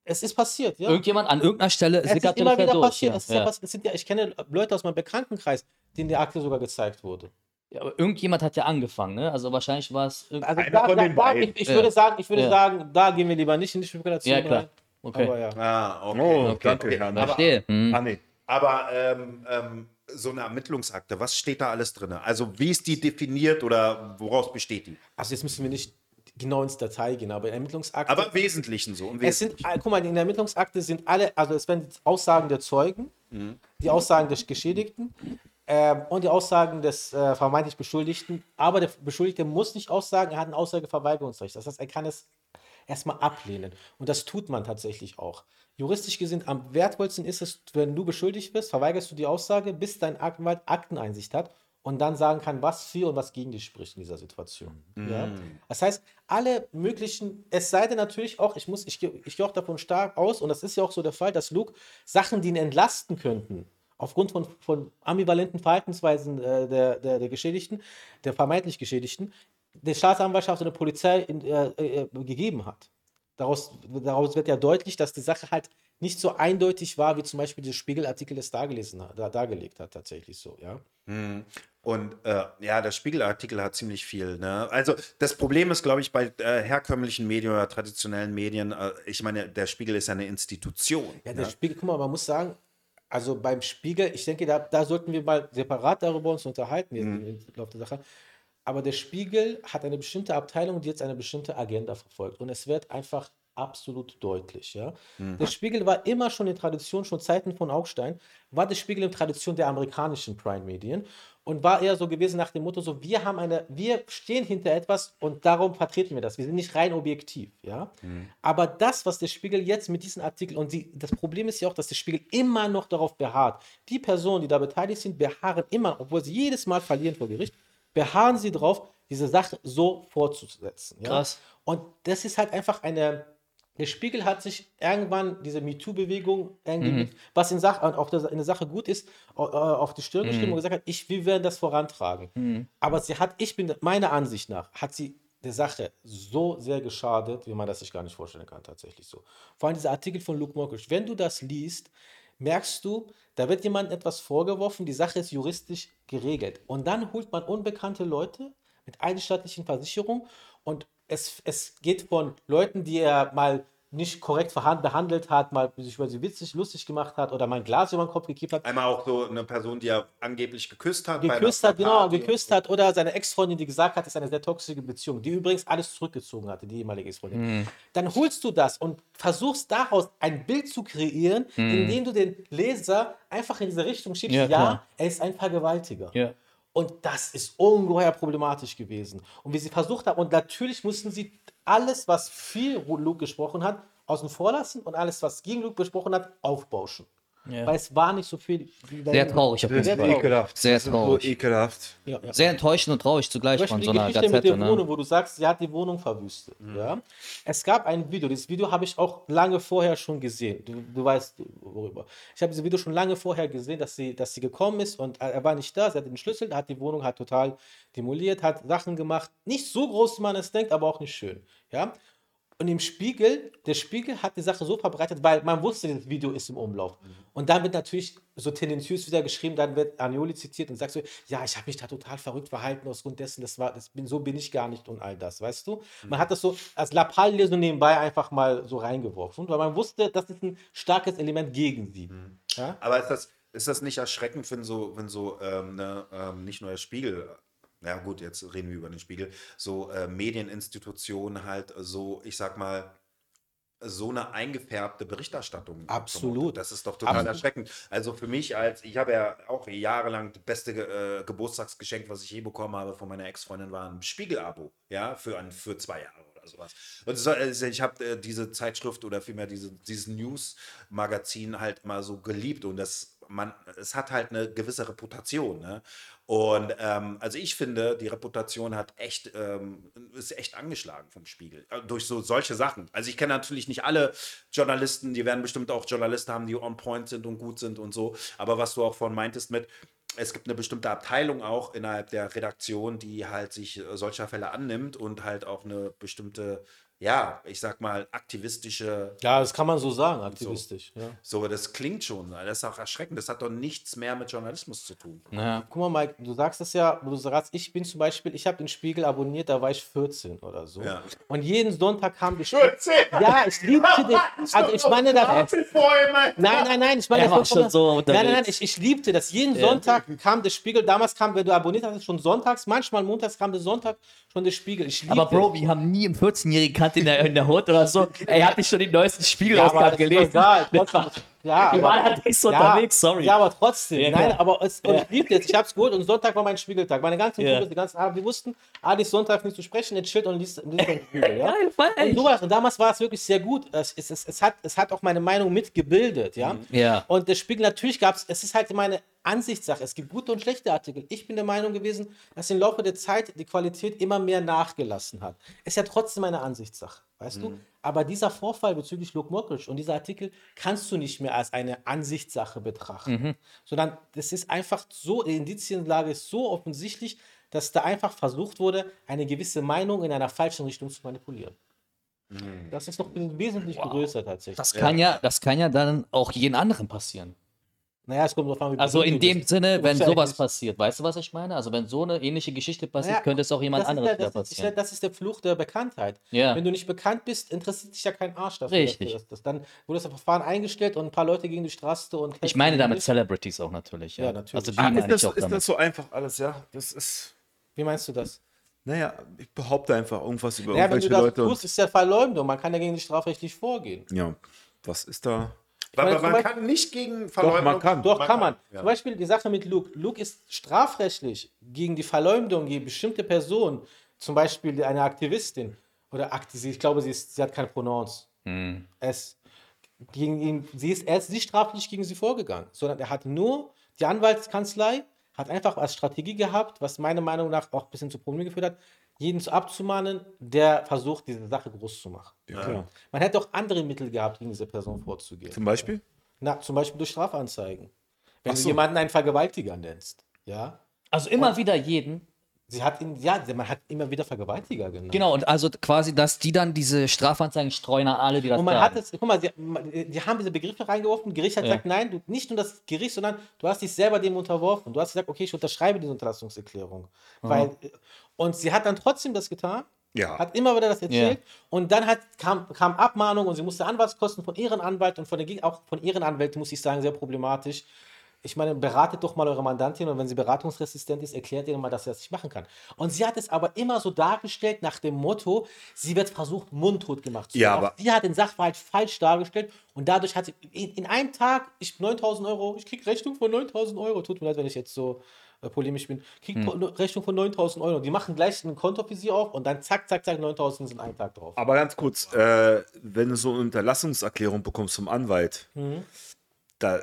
Es ist passiert, ja. Irgendjemand an irgendeiner Stelle es ist immer wieder durch. passiert. Ja. Es ist ja. Ja. passiert. Es sind ja, ich kenne Leute aus meinem Bekanntenkreis, denen die Akte sogar gezeigt wurde. Ja, aber irgendjemand hat ja angefangen, ne? Also wahrscheinlich war es. Also Einer da, von da, den da, beiden. ich, ich Ja. würde sagen, ich würde Ja. sagen, da gehen wir lieber nicht in die Spekulation Ja, klar. rein. Okay. Aber ja. Ah, okay. Oh, Okay. danke, Herr. Aber- Verstehe. Hm. ah, nee. Aber ähm, ähm, so eine Ermittlungsakte, was steht da alles drin? Also wie ist die definiert oder woraus besteht die? Also jetzt müssen wir nicht genau ins Detail gehen, aber Ermittlungsakte. Aber im Wesentlichen so. Im Es sind, Wesentlichen. äh, guck mal, in der Ermittlungsakte sind alle, also es werden Aussagen der Zeugen, die Aussagen des Geschädigten ähm, und die Aussagen des äh, vermeintlich Beschuldigten. Aber der Beschuldigte muss nicht aussagen, er hat ein Aussageverweigerungsrecht. Das heißt, er kann es erstmal ablehnen. Und das tut man tatsächlich auch. Juristisch gesehen, am wertvollsten ist es, wenn du beschuldigt wirst, verweigerst du die Aussage, bis dein Anwalt Akteneinsicht hat und dann sagen kann, was für und was gegen dich spricht in dieser Situation. Ja? Das heißt, alle möglichen, es sei denn natürlich auch, ich muss, ich, gehe- ich gehe auch davon stark aus, und das ist ja auch so der Fall, dass Luke Sachen, die ihn entlasten könnten, aufgrund von, von ambivalenten Verhaltensweisen äh, der, der, der Geschädigten, der vermeintlich Geschädigten, der Staatsanwaltschaft und der Polizei in, äh, äh, gegeben hat. Daraus, daraus wird ja deutlich, dass die Sache halt nicht so eindeutig war, wie zum Beispiel der Spiegelartikel es dargelesen hat, da, dargelegt hat, tatsächlich so, ja. Und äh, ja, der Spiegelartikel hat ziemlich viel. Ne? Also das Problem ist, glaube ich, bei äh, herkömmlichen Medien oder traditionellen Medien, äh, ich meine, der Spiegel ist ja eine Institution. Ja, der ne? Spiegel, guck mal, man muss sagen, also beim Spiegel, ich denke, da, da sollten wir mal separat darüber uns unterhalten jetzt im Laufe der Sache. Aber der Spiegel hat eine bestimmte Abteilung, die jetzt eine bestimmte Agenda verfolgt. Und es wird einfach absolut deutlich. Ja? Der Spiegel war immer schon in Tradition, schon Zeiten von Augstein, war der Spiegel in Tradition der amerikanischen Prime-Medien und war eher so gewesen nach dem Motto, so wir haben eine, wir stehen hinter etwas und darum vertreten wir das. Wir sind nicht rein objektiv, ja. Aber das, was der Spiegel jetzt mit diesem Artikel und die, das Problem ist ja auch, dass der Spiegel immer noch darauf beharrt. Die Personen, die da beteiligt sind, beharren immer, obwohl sie jedes Mal verlieren vor Gericht, beharren sie darauf, diese Sache so fortzusetzen. Ja? Krass. Und das ist halt einfach eine. Der Spiegel hat sich irgendwann diese MeToo-Bewegung, Mhm. was in, Sach der, in der Sache gut ist, au- auf die Stirn Mhm. geschrieben und gesagt hat, ich, wir werden das vorantragen. Aber sie hat, ich bin meiner Ansicht nach, hat sie der Sache so sehr geschadet, wie man das sich gar nicht vorstellen kann, tatsächlich so. Vor allem dieser Artikel von Luke Mockridge, wenn du das liest, merkst du, da wird jemandem etwas vorgeworfen, die Sache ist juristisch geregelt. Und dann holt man unbekannte Leute mit einstaatlichen Versicherungen und es, es geht von Leuten, die er mal nicht korrekt behandelt hat, mal sich über sie witzig, lustig gemacht hat oder mal ein Glas über den Kopf gekippt hat, Einmal auch so eine Person, die er angeblich geküsst hat. geküsst hat, genau, geküsst hat oder seine Ex-Freundin, die gesagt hat, es ist eine sehr toxische Beziehung, die übrigens alles zurückgezogen hatte, die ehemalige Ex-Freundin. Dann holst du das und versuchst daraus ein Bild zu kreieren, indem du den Leser einfach in diese Richtung schiebst, Ja, ja, er ist ein Vergewaltiger. Ja. Und das ist ungeheuer problematisch gewesen. Und wie sie versucht haben, und natürlich mussten sie alles, was für Luke gesprochen hat, außen vor lassen und alles, was gegen Luke besprochen hat, aufbauschen. Ja. Weil es war nicht so viel. wie Sehr traurig auf jeden Fall. ekelhaft. Sehr ist so traurig. ekelhaft. Ja, ja. Sehr enttäuschend und traurig zugleich Zum von Beispiel so einer Geschichte mit der Gazette. Wohnung, Ne? wo du sagst, sie hat die Wohnung verwüstet. Ja? Es gab ein Video, dieses Video habe ich auch lange vorher schon gesehen. Du, du weißt worüber. Ich habe dieses Video schon lange vorher gesehen, dass sie, dass sie gekommen ist und er war nicht da, sie hatte den Schlüssel, hat die Wohnung hat total demoliert, hat Sachen gemacht. Nicht so groß, wie man es denkt, aber auch nicht schön. Ja? Und im Spiegel, der Spiegel hat die Sache so verbreitet, weil man wusste, das Video ist im Umlauf. Und dann wird natürlich so tendenziös wieder geschrieben, dann wird Anioli zitiert und sagt so, ja, ich habe mich da total verrückt verhalten aus Grund dessen, das war, das bin, so bin ich gar nicht und all das, weißt du? Man hat das so als Lappalie so nebenbei einfach mal so reingeworfen, weil man wusste, das ist ein starkes Element gegen sie. Ja? Aber ist das, ist das nicht erschreckend, wenn so, wenn so ähm, ne, ähm, nicht nur der Spiegel, ja gut, jetzt reden wir über den Spiegel, so äh, Medieninstitutionen halt so, ich sag mal, so eine eingefärbte Berichterstattung. Absolut. Das ist doch total erschreckend. Also für mich als, ich habe ja auch jahrelang das beste äh, Geburtstagsgeschenk, was ich je bekommen habe von meiner Ex-Freundin, war ein Spiegel-Abo, ja, für, ein, für zwei Jahre oder sowas. Und so, also ich habe äh, diese Zeitschrift oder vielmehr diese, dieses News-Magazin halt mal so geliebt und das, man, es hat halt eine gewisse Reputation, ne? Und ähm, also ich finde, die Reputation hat echt, ähm, ist echt angeschlagen vom Spiegel. Äh, durch so solche Sachen. Also ich kenne natürlich nicht alle Journalisten, die werden bestimmt auch Journalisten haben, die on point sind und gut sind und so. Aber was du auch vorhin meintest mit, es gibt eine bestimmte Abteilung auch innerhalb der Redaktion, die halt sich äh, solcher Fälle annimmt und halt auch eine bestimmte, ja, ich sag mal, aktivistische Ja, das kann man so sagen, aktivistisch. Ja. so, das klingt schon, das ist auch erschreckend. Das hat doch nichts mehr mit Journalismus zu tun. Ja. Guck mal, Mike, du sagst es ja, wo du sagst, ich bin zum Beispiel, ich habe den Spiegel abonniert, da war ich 14 oder so. Ja. Und jeden Sonntag kam die Spiegel. Ja, ich liebte den. Also ich meine, da, Nein, nein, nein, ich meine, Er das war schon so Nein, nein, nein, unterwegs. ich, ich liebte das. Jeden Sonntag kam der Spiegel. Damals kam, wenn du abonniert hast, schon sonntags, manchmal montags kam der Sonntag schon der Spiegel. Ich liebte Aber Bro, wir haben nie einen 14-Jährigen gekannt in der, in der Hut oder so. Er hat nicht schon den neuesten Spiegel Ja, aber das ist gelesen. egal. Das war, Ja, waren halt nicht so unterwegs, sorry. Ja, aber trotzdem. Ja, Nein, aber es, und Ja. ich liebte es. Ich habe es geholt und Sonntag war mein Spiegeltag. Meine ganzen Ja. Kumpels, die ganzen Abend, die wussten, Ali ist Sonntag nicht zu sprechen, jetzt chillt und liest, liest den Spiegel. Ja? Geil, voll Und sowas. Und damals war es wirklich sehr gut. Es, es, es, es, hat, es hat auch meine Meinung mitgebildet, ja. Ja. Und der Spiegel, natürlich gab es, es ist halt meine Ansichtssache. Es gibt gute und schlechte Artikel. Ich bin der Meinung gewesen, dass im Laufe der Zeit die Qualität immer mehr nachgelassen hat. Ist ja trotzdem eine Ansichtssache, weißt du? Aber dieser Vorfall bezüglich Luke Mockridge und dieser Artikel kannst du nicht mehr als eine Ansichtssache betrachten, sondern das ist einfach so, die Indizienlage ist so offensichtlich, dass da einfach versucht wurde, eine gewisse Meinung in einer falschen Richtung zu manipulieren. Das ist noch wesentlich größer tatsächlich. Das kann ja, das kann ja dann auch jeden anderen passieren. Naja, es kommt drauf an, wie Also in dem. Sinne, wenn ja sowas passiert, weißt du, was ich meine? Also wenn so eine ähnliche Geschichte passiert, Naja, könnte es auch jemand anderes ja, wieder das, ist, passieren. das ist der Fluch der Bekanntheit. Ja. Wenn du nicht bekannt bist, interessiert dich ja kein Arsch dafür. Richtig. dass du Das, das, dann wurde das Verfahren eingestellt und ein paar Leute gegen die Straße und Ich meine damit Nicht. Celebrities auch natürlich. Ja, Ja, natürlich. Also die Ah, ist, das, ist das so einfach alles, ja? Das ist. Wie meinst du das? Naja, ich behaupte einfach irgendwas über Ja, wenn du irgendwelche das Leute. tust, ist ja Verleumdung. Man kann dagegen nicht strafrechtlich vorgehen. Ja, was ist da? Aber man Beispiel- kann nicht gegen man kann. Doch, kann man. Ja. Zum Beispiel die Sache mit Luke. Luke ist strafrechtlich gegen die Verleumdung gegen bestimmte Personen, zum Beispiel eine Aktivistin oder Akti sie, ich glaube, sie, ist, sie hat keine Pronouns. Es, gegen ihn, sie ist, er ist nicht strafrechtlich gegen sie vorgegangen, sondern er hat nur, die Anwaltskanzlei hat einfach als Strategie gehabt, was meiner Meinung nach auch ein bisschen zu Problemen geführt hat, jeden zu abzumahnen, der versucht, diese Sache groß zu machen. Ja, klar. Man hätte auch andere Mittel gehabt, gegen diese Person vorzugehen. Zum Beispiel? Na, zum Beispiel durch Strafanzeigen. Wenn Ach du so. jemanden einen Vergewaltiger nennst, ja. Also immer wieder jeden. Sie hat ihn, ja, man hat immer wieder Vergewaltiger genannt. Genau, und also quasi, dass die dann diese Strafanzeigen streuen an alle, die das Und man sagen. hat es, guck mal, die, die haben diese Begriffe reingeworfen, Gericht hat Ja. gesagt, nein, du, nicht nur das Gericht, sondern du hast dich selber dem unterworfen. Du hast gesagt, okay, ich unterschreibe diese Unterlassungserklärung. Weil, und sie hat dann trotzdem das getan, Ja. hat immer wieder das erzählt und dann hat, kam, kam Abmahnung und sie musste Anwaltskosten von ihren Anwalt und von der, auch von ihren Anwälten, muss ich sagen, sehr problematisch. Ich meine, beratet doch mal eure Mandantin und wenn sie beratungsresistent ist, erklärt ihr mal, dass sie das nicht machen kann. Und sie hat es aber immer so dargestellt nach dem Motto, sie wird versucht, mundtot gemacht zu Ja, Auch Sie hat den Sachverhalt falsch dargestellt und dadurch hat sie in, in einem Tag, ich 9000 Euro, ich krieg Rechnung von 9000 Euro, tut mir leid, wenn ich jetzt so äh, polemisch bin, krieg Hm. po- Rechnung von 9000 Euro. Die machen gleich ein Konto für sie auf und dann zack, zack, zack, 9000 sind einen Tag drauf. Aber ganz kurz, äh, wenn du so eine Unterlassungserklärung bekommst vom Anwalt, Mhm. da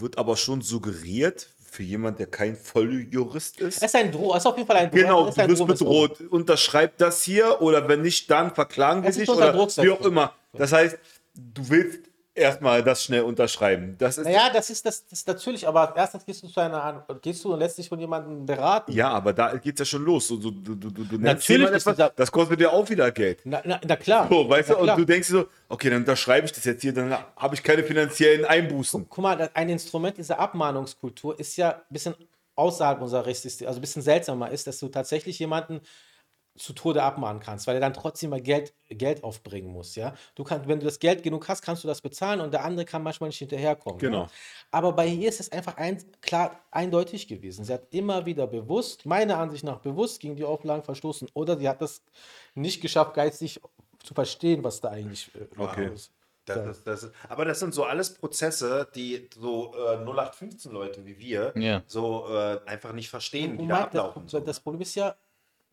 wird aber schon suggeriert, für jemand, der kein Volljurist ist. Es ist ein Droh, es ist auf jeden Fall ein Droh. Genau, du wirst bedroht. Unterschreib das hier oder wenn nicht, dann verklagen wir dich oder wie auch immer. Das heißt, du willst erstmal das schnell unterschreiben. Das ist Naja, das ist das, das ist natürlich, aber erstens gehst du zu einer gehst du und lässt dich von jemandem beraten. ja, aber da geht's ja schon los. Du, du, du, du, Natürlich etwas, dieser- das kostet dir auch wieder Geld. Na, na, na klar. So, weißt na du, und klar. du denkst dir so, okay, dann unterschreibe ich das jetzt hier, dann habe ich keine finanziellen Einbußen. Guck mal, ein Instrument dieser Abmahnungskultur ist ja ein bisschen außerhalb unserer Rechtssystem, also ein bisschen seltsamer ist, dass du tatsächlich jemanden zu Tode abmahnen kannst, weil er dann trotzdem mal Geld, Geld aufbringen muss, ja. Du kannst, wenn du das Geld genug hast, kannst du das bezahlen und der andere kann manchmal nicht hinterherkommen. Genau. Ja? Aber bei ihr ist es einfach ein, klar eindeutig gewesen. Sie hat immer wieder bewusst, meiner Ansicht nach bewusst, gegen die Auflagen verstoßen oder sie hat das nicht geschafft, geistig zu verstehen, was da eigentlich äh, Okay. ist. Das das ist, aber das sind so alles Prozesse, die so äh, 0815 Leute wie wir Ja. so äh, einfach nicht verstehen, wie Und da Mike, das, ablaufen. das, das Problem ist ja,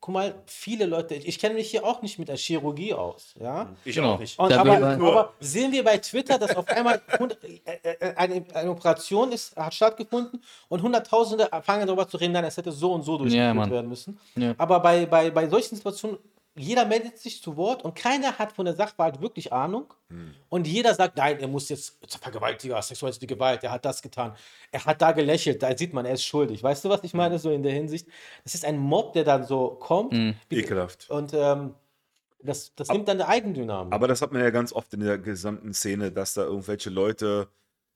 guck mal, viele Leute, ich, kenne mich hier auch nicht mit der Chirurgie aus, ja. ich Genau. auch nicht. Und aber, aber sehen wir bei Twitter, dass auf einmal hund- äh, äh, eine, eine Operation ist, hat stattgefunden und Hunderttausende fangen darüber zu reden, nein, es hätte so und so durchgeführt Mann. werden müssen. Ja. Aber bei, bei, bei solchen Situationen, jeder meldet sich zu Wort und keiner hat von der Sachverhalt wirklich Ahnung. Und jeder sagt, nein, er muss jetzt Vergewaltiger, sexuelle Gewalt, er hat das getan. Er hat da gelächelt, da sieht man, er ist schuldig. Weißt du, was ich meine, so in der Hinsicht? Das ist ein Mob, der dann so kommt. Wie- Ekelhaft. Und ähm, das, das nimmt dann eine Eigendynamik. Aber das hat man ja ganz oft in der gesamten Szene, dass da irgendwelche Leute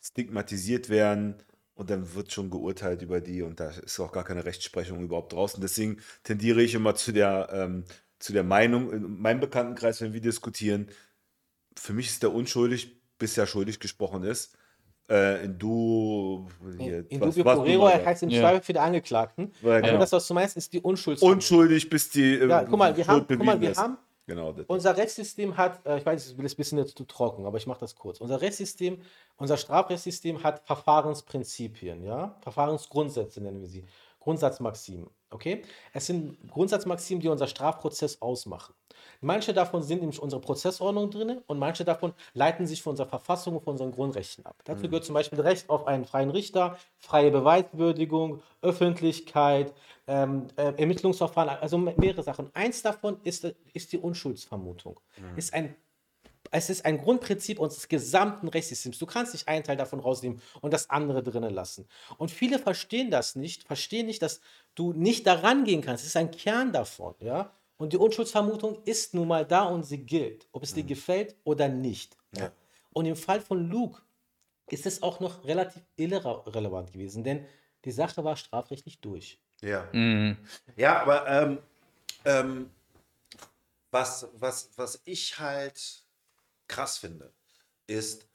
stigmatisiert werden und dann wird schon geurteilt über die und da ist auch gar keine Rechtsprechung überhaupt draußen. Deswegen tendiere ich immer zu der, ähm, zu der Meinung, in meinem Bekanntenkreis, wenn wir diskutieren, für mich ist der unschuldig, bis er schuldig gesprochen ist. Äh, in du hier, In was- dubio was sagst. heißt im Ja. Zweifel für die Angeklagten. Ja, Aber genau. das, was du meinst, ist die Unschulds. Unschuldig, bis die äh, Ja, guck mal, wir haben, Schuld guck mal, wir ist. haben Genau, unser Rechtssystem hat, äh, ich weiß, ich will es ein bisschen jetzt zu trocken, aber ich mache das kurz. Unser Rechtssystem, unser Strafrechtssystem hat Verfahrensprinzipien, ja? Verfahrensgrundsätze nennen wir sie. Grundsatzmaximen, okay? Es sind Grundsatzmaximen, die unser Strafprozess ausmachen. Manche davon sind in unserer Prozessordnung drin und manche davon leiten sich von unserer Verfassung und von unseren Grundrechten ab. Dazu gehört zum Beispiel Recht auf einen freien Richter, freie Beweiswürdigung, Öffentlichkeit, ähm, äh, Ermittlungsverfahren, also mehrere Sachen. Eins davon ist, ist die Unschuldsvermutung. Ist ein es ist ein Grundprinzip unseres gesamten Rechtssystems. Du kannst nicht einen Teil davon rausnehmen und das andere drinnen lassen. Und viele verstehen das nicht, verstehen nicht, dass du nicht daran gehen kannst. Es ist ein Kern davon, ja. Und die Unschuldsvermutung ist nun mal da und sie gilt, ob es dir gefällt oder nicht. Ja. Und im Fall von Luke ist es auch noch relativ irrelevant gewesen, denn die Sache war strafrechtlich durch. Ja. Mhm. Ja, aber ähm, ähm, was, was, was ich halt krass finde, ist,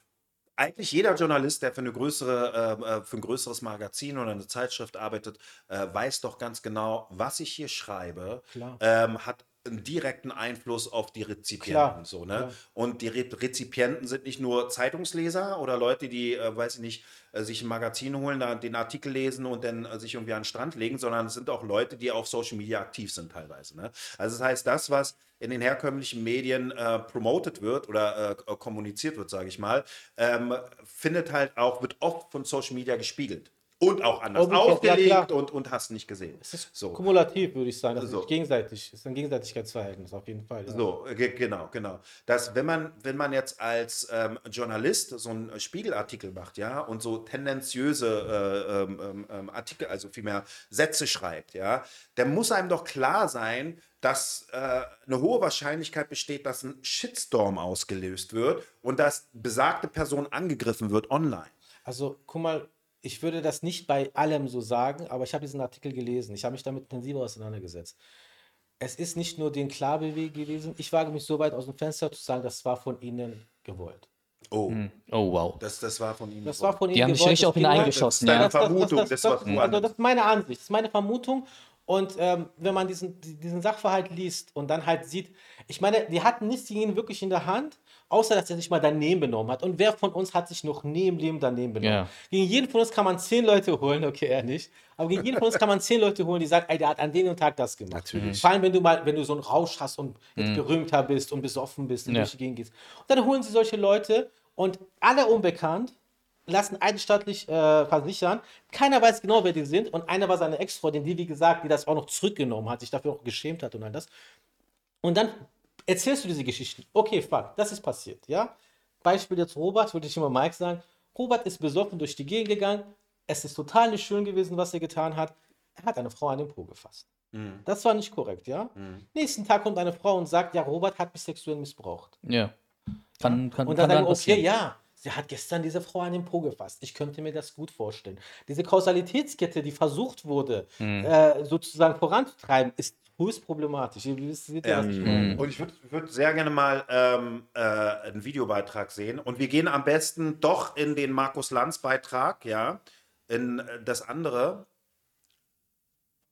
eigentlich jeder Journalist, der für, eine größere, äh, äh, für ein größeres Magazin oder eine Zeitschrift arbeitet, äh, weiß doch ganz genau, was ich hier schreibe, ähm, hat einen direkten Einfluss auf die Rezipienten. Klar, So, ne? klar. Und die Re Rezipienten sind nicht nur Zeitungsleser oder Leute, die, äh, weiß ich nicht, äh, sich ein Magazin holen, da den Artikel lesen und dann äh, sich irgendwie an den Strand legen, sondern es sind auch Leute, die auf Social Media aktiv sind teilweise. Ne? Also das heißt, das, was in den herkömmlichen Medien äh, promoted wird oder äh, kommuniziert wird, sage ich mal, ähm, findet halt auch, wird oft von Social Media gespiegelt. Und auch anders ja, aufgelegt klar. und, und hast nicht gesehen. Es ist so. kumulativ, würde ich sagen. Das So. ist gegenseitig. Es ist ein Gegenseitigkeitsverhältnis auf jeden Fall. Ja. So, ge genau, genau. Dass wenn man, wenn man jetzt als ähm, Journalist so einen Spiegelartikel macht, ja, und so tendenziöse äh, ähm, ähm, Artikel, also vielmehr Sätze schreibt, ja, dann muss einem doch klar sein, dass äh, eine hohe Wahrscheinlichkeit besteht, dass ein Shitstorm ausgelöst wird und dass besagte Person angegriffen wird online. Also, guck mal, ich würde das nicht bei allem so sagen, aber ich habe diesen Artikel gelesen. Ich habe mich damit intensiver auseinandergesetzt. Es ist nicht nur den Klarbewegung gewesen. Ich wage mich so weit aus dem Fenster zu sagen, das war von ihnen gewollt. Oh, Oh, wow. das, das war von ihm. Das war von ihnen Die haben gewollt. richtig Das auf ihn eingeschossen, das ist ja. deine Vermutung, das, das, das, was das, du also, das ist meine Ansicht, das ist meine Vermutung. Und ähm, wenn man diesen, diesen Sachverhalt liest und dann halt sieht, ich meine, die hatten nichts gegen ihn wirklich in der Hand, außer dass er sich mal daneben benommen hat. Und wer von uns hat sich noch nie im Leben daneben benommen? Ja. Gegen jeden von uns kann man zehn Leute holen, okay, er nicht. Aber gegen jeden von uns kann man zehn Leute holen, die sagen, ey, der hat an dem Tag das gemacht. Natürlich. Vor allem, wenn du mal, wenn du so einen Rausch hast und jetzt berühmter bist und besoffen bist und Ja. durch die Gegend gehst. Und dann holen sie solche Leute und alle unbekannt, lassen einstaatlich äh, versichern. Keiner weiß genau, wer die sind. Und einer war seine Ex-Freundin, die, wie gesagt, die das auch noch zurückgenommen hat, sich dafür auch geschämt hat und all das. Und dann erzählst du diese Geschichten. Okay, fuck, das ist passiert, ja? Beispiel jetzt Robert, würde ich immer Mike sagen. Robert ist besoffen durch die Gegend gegangen. Es ist total nicht schön gewesen, was er getan hat. Er hat eine Frau an den Po gefasst. Das war nicht korrekt, ja? Nächsten Tag kommt eine Frau und sagt, ja, Robert hat mich sexuell missbraucht. Ja. Kann, kann, Und kann dann sagen wir, passieren. okay, ja, sie hat gestern diese Frau an den Po gefasst. Ich könnte mir das gut vorstellen. Diese Kausalitätskette, die versucht wurde, Mhm. äh, sozusagen voranzutreiben, ist höchst problematisch. Ihr wisst, seht Ja. meine? Und ich würde würd sehr gerne mal ähm, äh, einen Videobeitrag sehen. Und wir gehen am besten doch in den Markus Lanz-Beitrag, ja, in äh, das andere.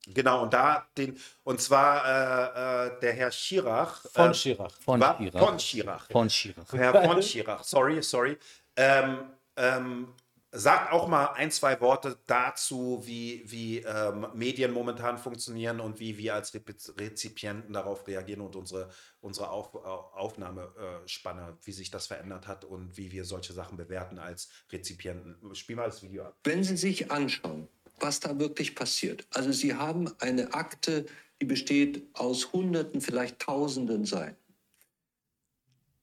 Genau, und da den, und zwar äh, äh, der Herr Schirach. Von äh, Schirach. Von war- Schirach. Von Schirach. Von Schirach. Herr von Schirach, sorry, sorry. Ähm, ähm, sagt auch mal ein, zwei Worte dazu, wie, wie ähm, Medien momentan funktionieren und wie wir als Rezipienten darauf reagieren und unsere, unsere Auf, Au- Aufnahmespanne, wie sich das verändert hat und wie wir solche Sachen bewerten als Rezipienten. Spiel mal das Video ab. Wenn Sie sich anschauen, was da wirklich passiert, also Sie haben eine Akte, die besteht aus Hunderten, vielleicht Tausenden Seiten.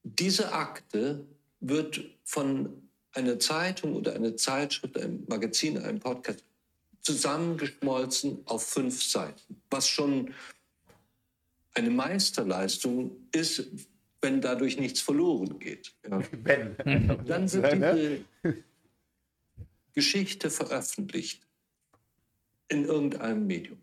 Diese Akte wird von einer Zeitung oder einer Zeitschrift, einem Magazin, einem Podcast zusammengeschmolzen auf fünf Seiten, was schon eine Meisterleistung ist, wenn dadurch nichts verloren geht. Ja. Dann wird diese Geschichte veröffentlicht in irgendeinem Medium.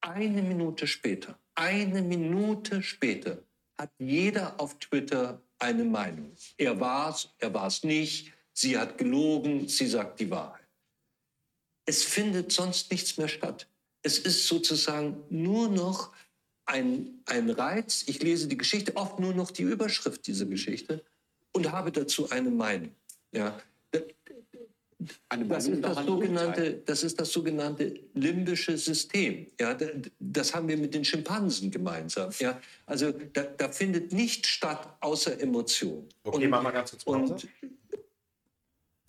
Eine Minute später, eine Minute später hat jeder auf Twitter eine Meinung. Er war's, er war's nicht, sie hat gelogen, sie sagt die Wahrheit. Es findet sonst nichts mehr statt. Es ist sozusagen nur noch ein, ein Reiz. Ich lese die Geschichte, oft nur noch die Überschrift dieser Geschichte und habe dazu eine Meinung. Ja. Das ist das, sogenannte, das ist das sogenannte limbische System. Ja, da- das haben wir mit den Schimpansen gemeinsam. Ja, also da, da findet nichts statt außer Emotion. Okay, machen wir ganz kurz Pause. und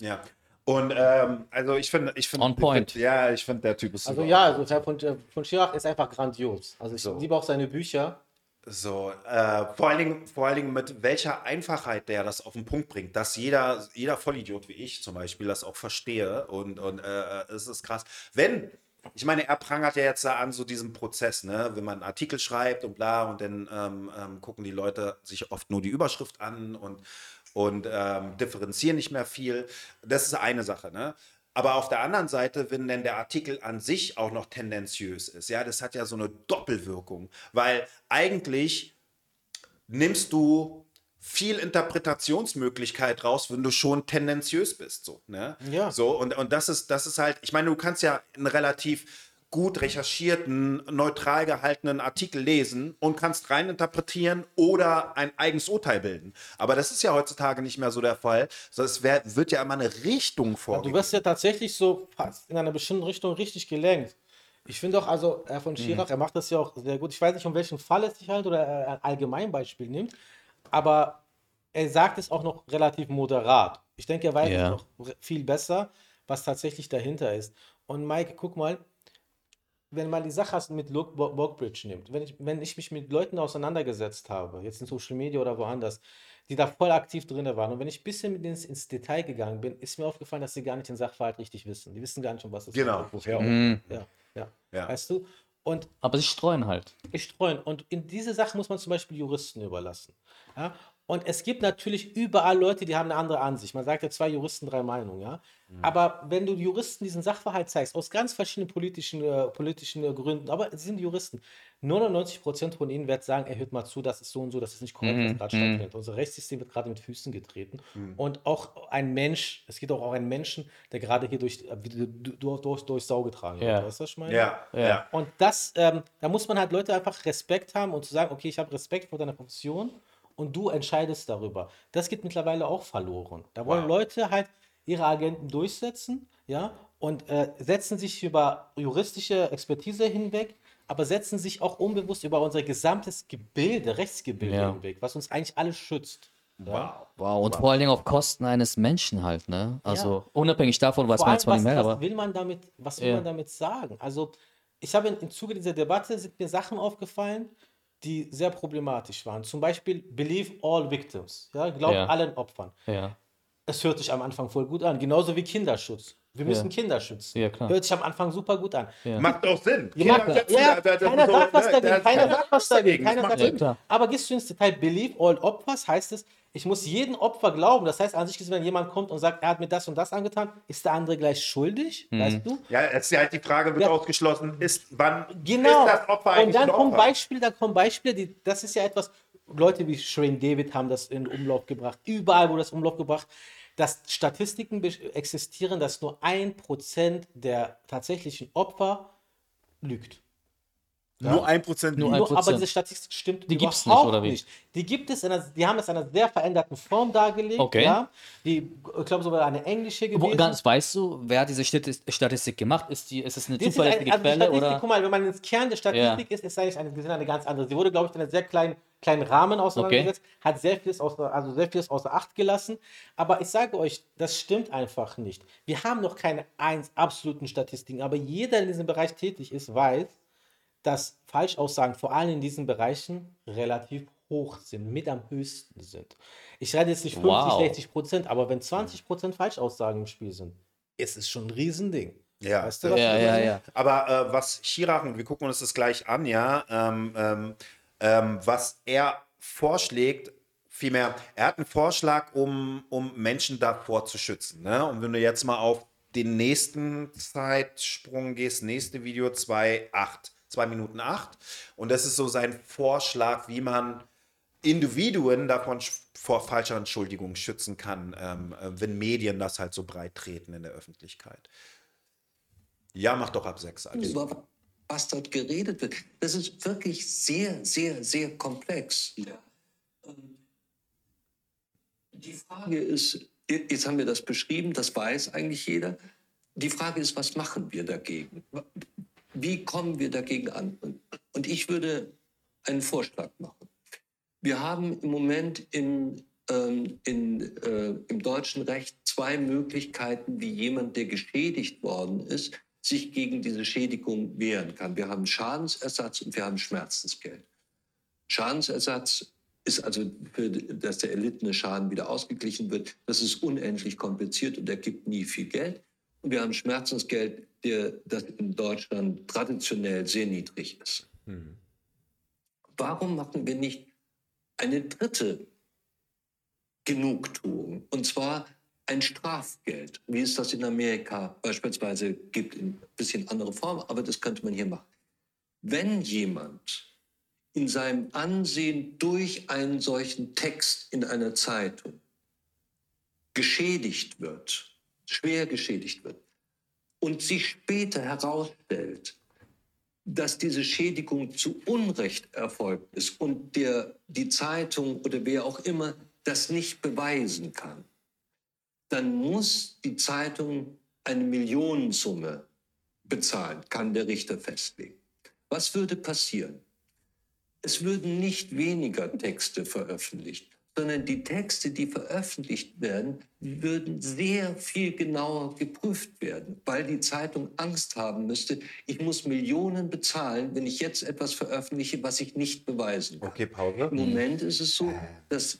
Ja. Und ähm, also ich finde, ich finde, On point. Ich find, ja, ich finde, der Typ ist Also super. ja, also Herr von, äh, von Schirach ist einfach grandios. Also ich So. liebe auch seine Bücher. So, äh, vor, allen Dingen, vor allen Dingen mit welcher Einfachheit der das auf den Punkt bringt, dass jeder, jeder Vollidiot wie ich zum Beispiel das auch verstehe und, und äh, es ist krass. Wenn, ich meine, er prangert ja jetzt da an so diesem Prozess, ne? wenn man einen Artikel schreibt und bla und dann ähm, ähm, gucken die Leute sich oft nur die Überschrift an und, und ähm, differenzieren nicht mehr viel. Das ist eine Sache, ne? Aber auf der anderen Seite, wenn denn der Artikel an sich auch noch tendenziös ist, ja, das hat ja so eine Doppelwirkung, weil eigentlich nimmst du viel Interpretationsmöglichkeit raus, wenn du schon tendenziös bist, so, ne? Ja. So, und, und das ist, das ist halt, ich meine, du kannst ja einen relativ gut recherchierten, neutral gehaltenen Artikel lesen und kannst reininterpretieren oder ein eigenes Urteil bilden. Aber das ist ja heutzutage nicht mehr so der Fall. So, es wär, wird ja immer eine Richtung Ja, du vorgegeben. wirst ja tatsächlich so fast in einer bestimmten Richtung richtig gelenkt. Ich finde auch, also Herr von Schirach, er macht das ja auch sehr gut. Ich weiß nicht, um welchen Fall es sich halt oder er ein Allgemeinbeispiel nimmt, aber er sagt es auch noch relativ moderat. Ich denke, er weiß Ja. noch viel besser, was tatsächlich dahinter ist. Und Mike, guck mal, wenn man die Sache mit Luke Bo- Bogbridge nimmt, wenn ich, wenn ich mich mit Leuten auseinandergesetzt habe, jetzt in Social Media oder woanders, die da voll aktiv drin waren, und wenn ich ein bisschen mit ins, ins Detail gegangen bin, ist mir aufgefallen, dass sie gar nicht den Sachverhalt richtig wissen. Die wissen gar nicht, um was es Genau. geht, woher. Mhm. Ja, ja, Ja. Weißt du? Und Aber sie streuen halt. ich streuen. Und in diese Sachen muss man zum Beispiel Juristen überlassen. Ja? Und es gibt natürlich überall Leute, die haben eine andere Ansicht. Man sagt ja zwei Juristen, drei Meinungen. Ja? Aber wenn du Juristen diesen Sachverhalt zeigst, aus ganz verschiedenen politischen, äh, politischen äh, Gründen, aber sie sind Juristen, 99% von ihnen werden sagen, er hört mal zu, das ist so und so, das ist nicht korrekt, was gerade stattfindet. Unser Rechtssystem wird gerade mit Füßen getreten. Und auch ein Mensch, es gibt auch, auch einen Menschen, der gerade hier durch, äh, durch, durch, durch Sau getragen Ja. wird. Weißt du, was ich meine? Ja, ja. Und das, ähm, da muss man halt Leute einfach Respekt haben und zu sagen, okay, ich habe Respekt vor deiner Profession und du entscheidest darüber. Das geht mittlerweile auch verloren. Da wollen Wow. Leute halt ihre Agenten durchsetzen, ja, und äh, setzen sich über juristische Expertise hinweg, aber setzen sich auch unbewusst über unser gesamtes Gebilde, Rechtsgebilde Ja. hinweg, was uns eigentlich alles schützt. Ja? Wow, und vor allen Dingen auf Kosten eines Menschen halt, ne? Also unabhängig davon, was Vor man jetzt von was, ihm hält, was aber. will man damit, was will Ja. man damit sagen? Also, ich habe in, im Zuge dieser Debatte sind mir Sachen aufgefallen, die sehr problematisch waren. Zum Beispiel Believe all victims. Ja, glaubt Ja. allen Opfern. Ja. Es hört sich am Anfang voll gut an. Genauso wie Kinderschutz. Wir müssen Kinder schützen. Ja, klar. Hört sich am Anfang super gut an. Macht doch Sinn. Ja, Kinder schützen, ja, da- da- keiner so, sagt was ne, dagegen. da- Keiner sagt was dagegen. Keiner sagt. Ja, klar. Aber gehst du ins Detail, believe all Opfers, heißt es, ich muss jedem Opfer glauben. Das heißt, an sich gesehen, wenn jemand kommt und sagt, er hat mir das und das angetan, ist der andere gleich schuldig? Mhm. Weißt du? Ja, es ist ja halt die Frage, wird Ja. ausgeschlossen, ist, wann Genau. ist das Opfer und eigentlich dann ein kommen? Beispiele, da kommen Beispiele, die, das ist ja etwas, Leute wie Shane David haben das in Umlauf gebracht. Überall wurde das in Umlauf gebracht, dass Statistiken existieren, dass nur ein Prozent der tatsächlichen Opfer lügt. Nur ein Prozent. Nur ein- Nur, aber 1%. diese Statistik stimmt Die gibt's nicht, überhaupt oder wie? nicht. Die gibt es, in einer, die haben es in einer sehr veränderten Form dargelegt. Okay. Ja? Die, ich glaube, sogar eine englische Wo, gewesen. ganz, weißt du, wer hat diese Statis- Statistik gemacht? Ist, die, ist es eine Das ist zuverlässige ein, also die Quelle? Statistik, Oder? guck mal, wenn man ins Kern der Statistik ist, ist eigentlich eine, eine ganz andere. Sie wurde, glaube ich, in einem sehr kleinen, kleinen Rahmen auseinandergesetzt, hat sehr vieles, außer, also sehr vieles außer Acht gelassen. Aber ich sage euch, das stimmt einfach nicht. Wir haben noch keine eins absoluten Statistiken, aber jeder, der in diesem Bereich tätig ist, weiß, dass Falschaussagen vor allem in diesen Bereichen relativ hoch sind, mit am höchsten sind. Ich rede jetzt nicht 50, Wow. 60 Prozent, aber wenn 20 Prozent Falschaussagen im Spiel sind, ist es schon ein Riesending. Ja. Weißt du, was Ja, ja, ja. Aber äh, was Chirac, und wir gucken uns das gleich an, ja, ähm, ähm, ähm, was er vorschlägt, vielmehr, er hat einen Vorschlag, um, um Menschen davor zu schützen. Ne? Und wenn du jetzt mal auf den nächsten Zeitsprung gehst, nächste Video 2,8, 2 Minuten 8. Und das ist so sein Vorschlag, wie man Individuen davon vor falscher Entschuldigung schützen kann, ähm, äh, wenn Medien das halt so breit treten in der Öffentlichkeit. Ja, mach doch ab 6. Adi. über was dort geredet wird. Das ist wirklich sehr, sehr, sehr komplex. Ähm, Die Frage ist, jetzt haben wir das beschrieben, das weiß eigentlich jeder. Die Frage ist, was machen wir dagegen? Wie kommen wir dagegen an? Und- Und ich würde einen Vorschlag machen. Wir haben im Moment in, ähm, in, äh, im deutschen Recht zwei Möglichkeiten, wie jemand, der geschädigt worden ist, sich gegen diese Schädigung wehren kann. Wir haben Schadensersatz und wir haben Schmerzensgeld. Schadensersatz ist also, für, dass der erlittene Schaden wieder ausgeglichen wird. Das ist unendlich kompliziert und ergibt nie viel Geld. Und wir haben Schmerzensgeld, der, das in Deutschland traditionell sehr niedrig ist. Warum machen wir nicht eine dritte Genugtuung? Und zwar ein Strafgeld, wie es das in Amerika beispielsweise gibt, in ein bisschen andere Form, aber das könnte man hier machen. Wenn jemand in seinem Ansehen durch einen solchen Text in einer Zeitung geschädigt wird, schwer geschädigt wird, und sich später herausstellt, dass diese Schädigung zu Unrecht erfolgt ist und der, die Zeitung oder wer auch immer das nicht beweisen kann, dann muss die Zeitung eine Millionensumme bezahlen, kann der Richter festlegen. Was würde passieren? Es würden nicht weniger Texte veröffentlicht, sondern die Texte, die veröffentlicht werden, würden sehr viel genauer geprüft werden, weil die Zeitung Angst haben müsste, ich muss Millionen bezahlen, wenn ich jetzt etwas veröffentliche, was ich nicht beweisen kann. Okay, Pause. Im Moment ist es so, dass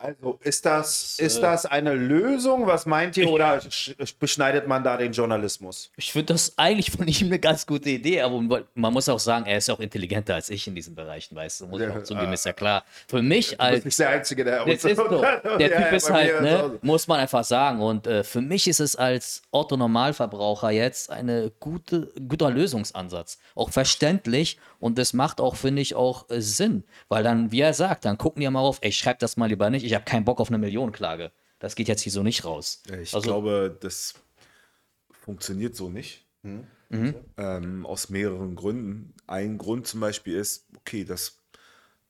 Also ist das, ist das eine Lösung? Was meint ihr? Oder sch- beschneidet man da den Journalismus? Ich finde das eigentlich von ihm eine ganz gute Idee, aber man muss auch sagen, er ist auch intelligenter als ich in diesen Bereichen, weißt du. Muss ich auch zugeben, ist ja klar. Für mich Du bist als nicht der Einzige, der Das ist so. Der Typ ist halt, ne, ne? muss man einfach sagen. Und äh, für mich ist es als Otto-Normalverbraucher jetzt eine gute, guter Lösungsansatz. Auch verständlich und das macht auch, finde ich, auch äh, Sinn. Weil dann, wie er sagt, dann gucken die mal auf, ey, schreib das mal lieber nicht, ich habe keinen Bock auf eine Millionenklage. Das geht jetzt hier so nicht raus. Ich Also- glaube, das funktioniert so nicht. Ähm, aus mehreren Gründen. Ein Grund zum Beispiel ist, okay, dass,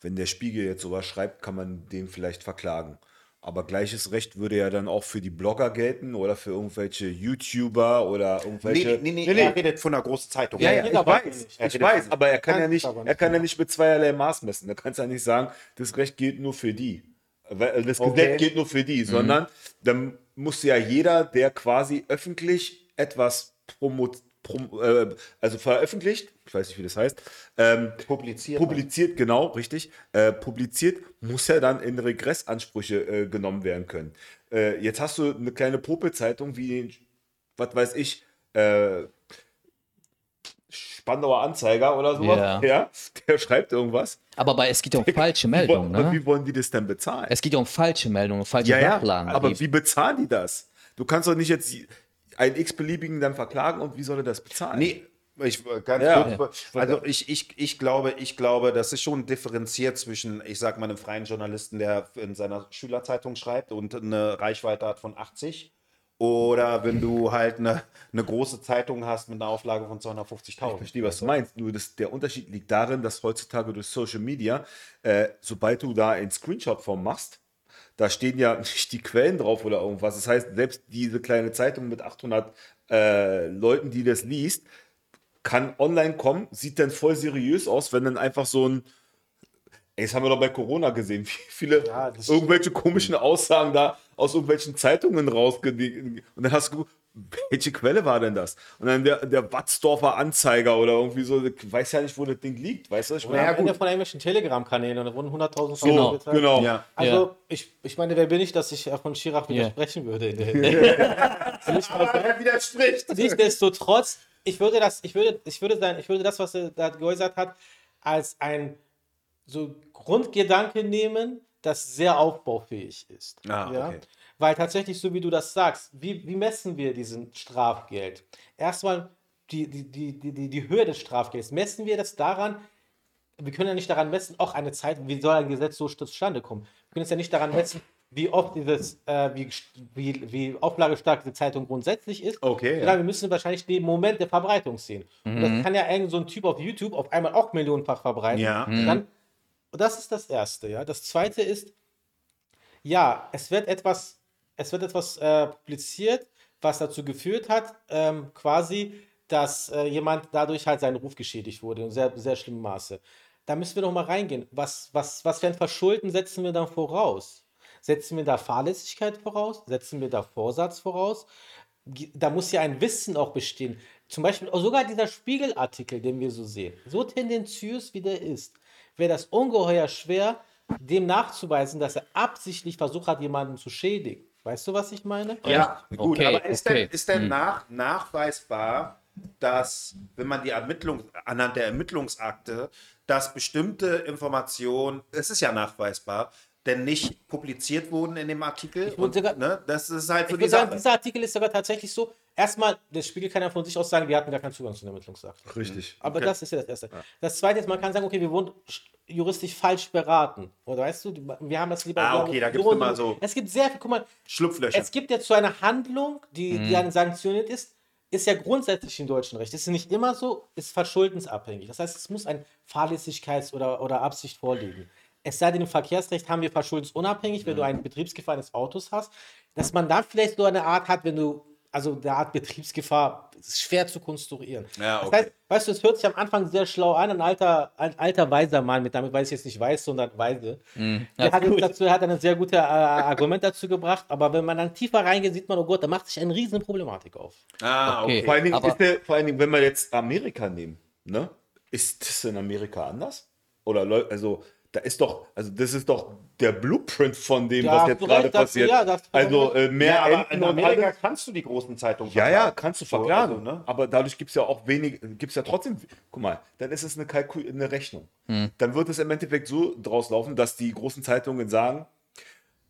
wenn der Spiegel jetzt sowas schreibt, kann man den vielleicht verklagen. Aber gleiches Recht würde ja dann auch für die Blogger gelten oder für irgendwelche YouTuber oder irgendwelche. Nee, nee, nee, er redet von einer großen Zeitung. Ja, ja, ich aber weiß, ich weiß, aber er kann ja Kannst nicht, nicht. er kann ja nicht mit zweierlei Maß messen. Da kannst du ja nicht sagen, das Recht gilt nur für die. Weil Das Okay. Gesetz gilt nur für die, sondern dann muss ja jeder, der quasi öffentlich etwas promo prom- äh, also veröffentlicht, ich weiß nicht, wie das heißt, ähm, Publiziert. publiziert, genau, richtig, äh, publiziert, muss ja dann in Regressansprüche äh, genommen werden können. Äh, jetzt hast du eine kleine Popelzeitung wie, was weiß ich, äh, Spandauer Anzeiger oder sowas, Ja. ja, der schreibt irgendwas. Aber bei, es geht ja um falsche Meldungen. Ne? wie wollen die das denn bezahlen? Es geht ja um falsche Meldungen, falsche ja, ja, aber Die- wie bezahlen die das? Du kannst doch nicht jetzt einen x-beliebigen dann verklagen und wie soll er das bezahlen? Nee, ich äh, ganz Ja. kurz, also ich, ich, ich glaube, ich glaube, das ist schon differenziert zwischen, ich sag mal, einem freien Journalisten, der in seiner Schülerzeitung schreibt und eine Reichweite hat von 80. Oder wenn du halt eine, eine große Zeitung hast mit einer Auflage von 250.000. Ich verstehe, was du meinst. Nur das, der Unterschied liegt darin, dass heutzutage durch Social Media, äh, sobald du da einen Screenshot von machst, da stehen ja nicht die Quellen drauf oder irgendwas. Das heißt, selbst diese kleine Zeitung mit 800 äh, Leuten, die das liest, kann online kommen, sieht dann voll seriös aus, wenn dann einfach so ein Ey, das haben wir doch bei Corona gesehen, wie viele Ja, irgendwelche komischen Aussagen da aus irgendwelchen Zeitungen rausge... Und dann hast du geguckt, welche Quelle war denn das? Und dann der, der Watzdorfer Anzeiger oder irgendwie so, ich weiß ja nicht, wo das Ding liegt, weißt du? Ich Oder meine, Ende von irgendwelchen Telegram-Kanälen und da wurden 100.000 so, gezahlt. genau. Ja. Also, Ja. ich, ich meine, wer bin ich, dass ich von Chirac Ja. widersprechen würde? in der Hinsicht? er widerspricht. Nichtsdestotrotz, ich würde das, ich würde, ich würde sein, ich würde das, was er da geäußert hat, als ein so Grundgedanke nehmen, das sehr aufbaufähig ist. Ah, ja? okay. Weil tatsächlich, so wie du das sagst, wie, wie messen wir diesen Strafgeld? Erstmal die, die, die, die, die, Höhe des Strafgelds. Messen wir das daran, wir können ja nicht daran messen, auch eine Zeit, wie soll ein Gesetz so zustande kommen? Wir können es ja nicht daran messen, wie oft dieses, äh, wie, wie, wie auflagestark diese Zeitung grundsätzlich ist. Okay, ja. Wir müssen wahrscheinlich den Moment der Verbreitung sehen. Und das kann ja irgend so ein Typ auf YouTube auf einmal auch millionenfach verbreiten. Ja. Und Dann, und das ist das Erste, ja. Das Zweite ist, ja, es wird etwas, es wird etwas äh, publiziert, was dazu geführt hat, ähm, quasi, dass äh, jemand dadurch halt seinen Ruf geschädigt wurde, in sehr, sehr schlimmem Maße. Da müssen wir doch mal reingehen. Was, was, was für ein Verschulden setzen wir dann voraus? Setzen wir da Fahrlässigkeit voraus? Setzen wir da Vorsatz voraus? Da muss ja ein Wissen auch bestehen. Zum Beispiel sogar dieser Spiegelartikel, den wir so sehen, so tendenziös wie der ist, wäre das ungeheuer schwer, dem nachzuweisen, dass er absichtlich versucht hat, jemanden zu schädigen. Weißt du, was ich meine? Ja, gut, Okay, aber ist okay. denn, ist denn nach, nachweisbar, dass, wenn man die Ermittlung, anhand der Ermittlungsakte, dass bestimmte Informationen, es ist ja nachweisbar, denn nicht publiziert wurden in dem Artikel? Und, sogar- ne, das ist halt für Ich die würde sagen, Sache. dieser Artikel ist sogar tatsächlich so. Erstmal, der Spiegel kann ja von sich aus sagen, wir hatten gar keinen Zugang zu den Ermittlungsakten. Richtig. Aber das ist ja das Erste. Das Zweite ist, man kann sagen, okay, wir wurden sch- juristisch falsch beraten. Oder weißt du, wir haben das lieber. Ah, okay, da das gibt's immer so- Es gibt sehr viel, guck mal, Schlupflöcher. es gibt ja zu einer Handlung, die, die dann sanktioniert ist, ist ja grundsätzlich im deutschen Recht. Das ist nicht immer so, ist verschuldensabhängig. Das heißt, es muss ein Fahrlässigkeits- oder, oder Absicht vorliegen. Es sei denn, im Verkehrsrecht haben wir verschuldensunabhängig, wenn du eine Betriebsgefahr eines Autos hast, dass man dann vielleicht so eine Art hat, wenn du, also eine Art Betriebsgefahr, ist schwer zu konstruieren. Ja, Das okay. heißt, weißt du, es hört sich am Anfang sehr schlau an, ein alter, ein alter weiser Mann, mit damit weiß ich jetzt nicht weiß, sondern weise. Der hat, dazu, hat ein sehr gutes äh, Argument dazu gebracht, aber wenn man dann tiefer reingeht, sieht man, oh Gott, da macht sich eine riesen Problematik auf. ah, Okay. okay. Vor allen, Dingen aber- ist der, vor allen Dingen, wenn wir jetzt Amerika nehmen, ne? Ist das in Amerika anders? Oder also da ist doch, also das ist doch der Blueprint von dem, Ja, was jetzt gerade passiert. ja, also äh, mehr Ja, aber Enten in und Amerika alles. kannst du die großen Zeitungen Ja, ja, verklagen. kannst du verklagen. also, ne? Aber dadurch gibt es ja auch wenig, gibt es ja trotzdem, guck mal, dann ist es eine, Kalkul eine Rechnung. Dann wird es im Endeffekt so draus laufen, dass die großen Zeitungen sagen,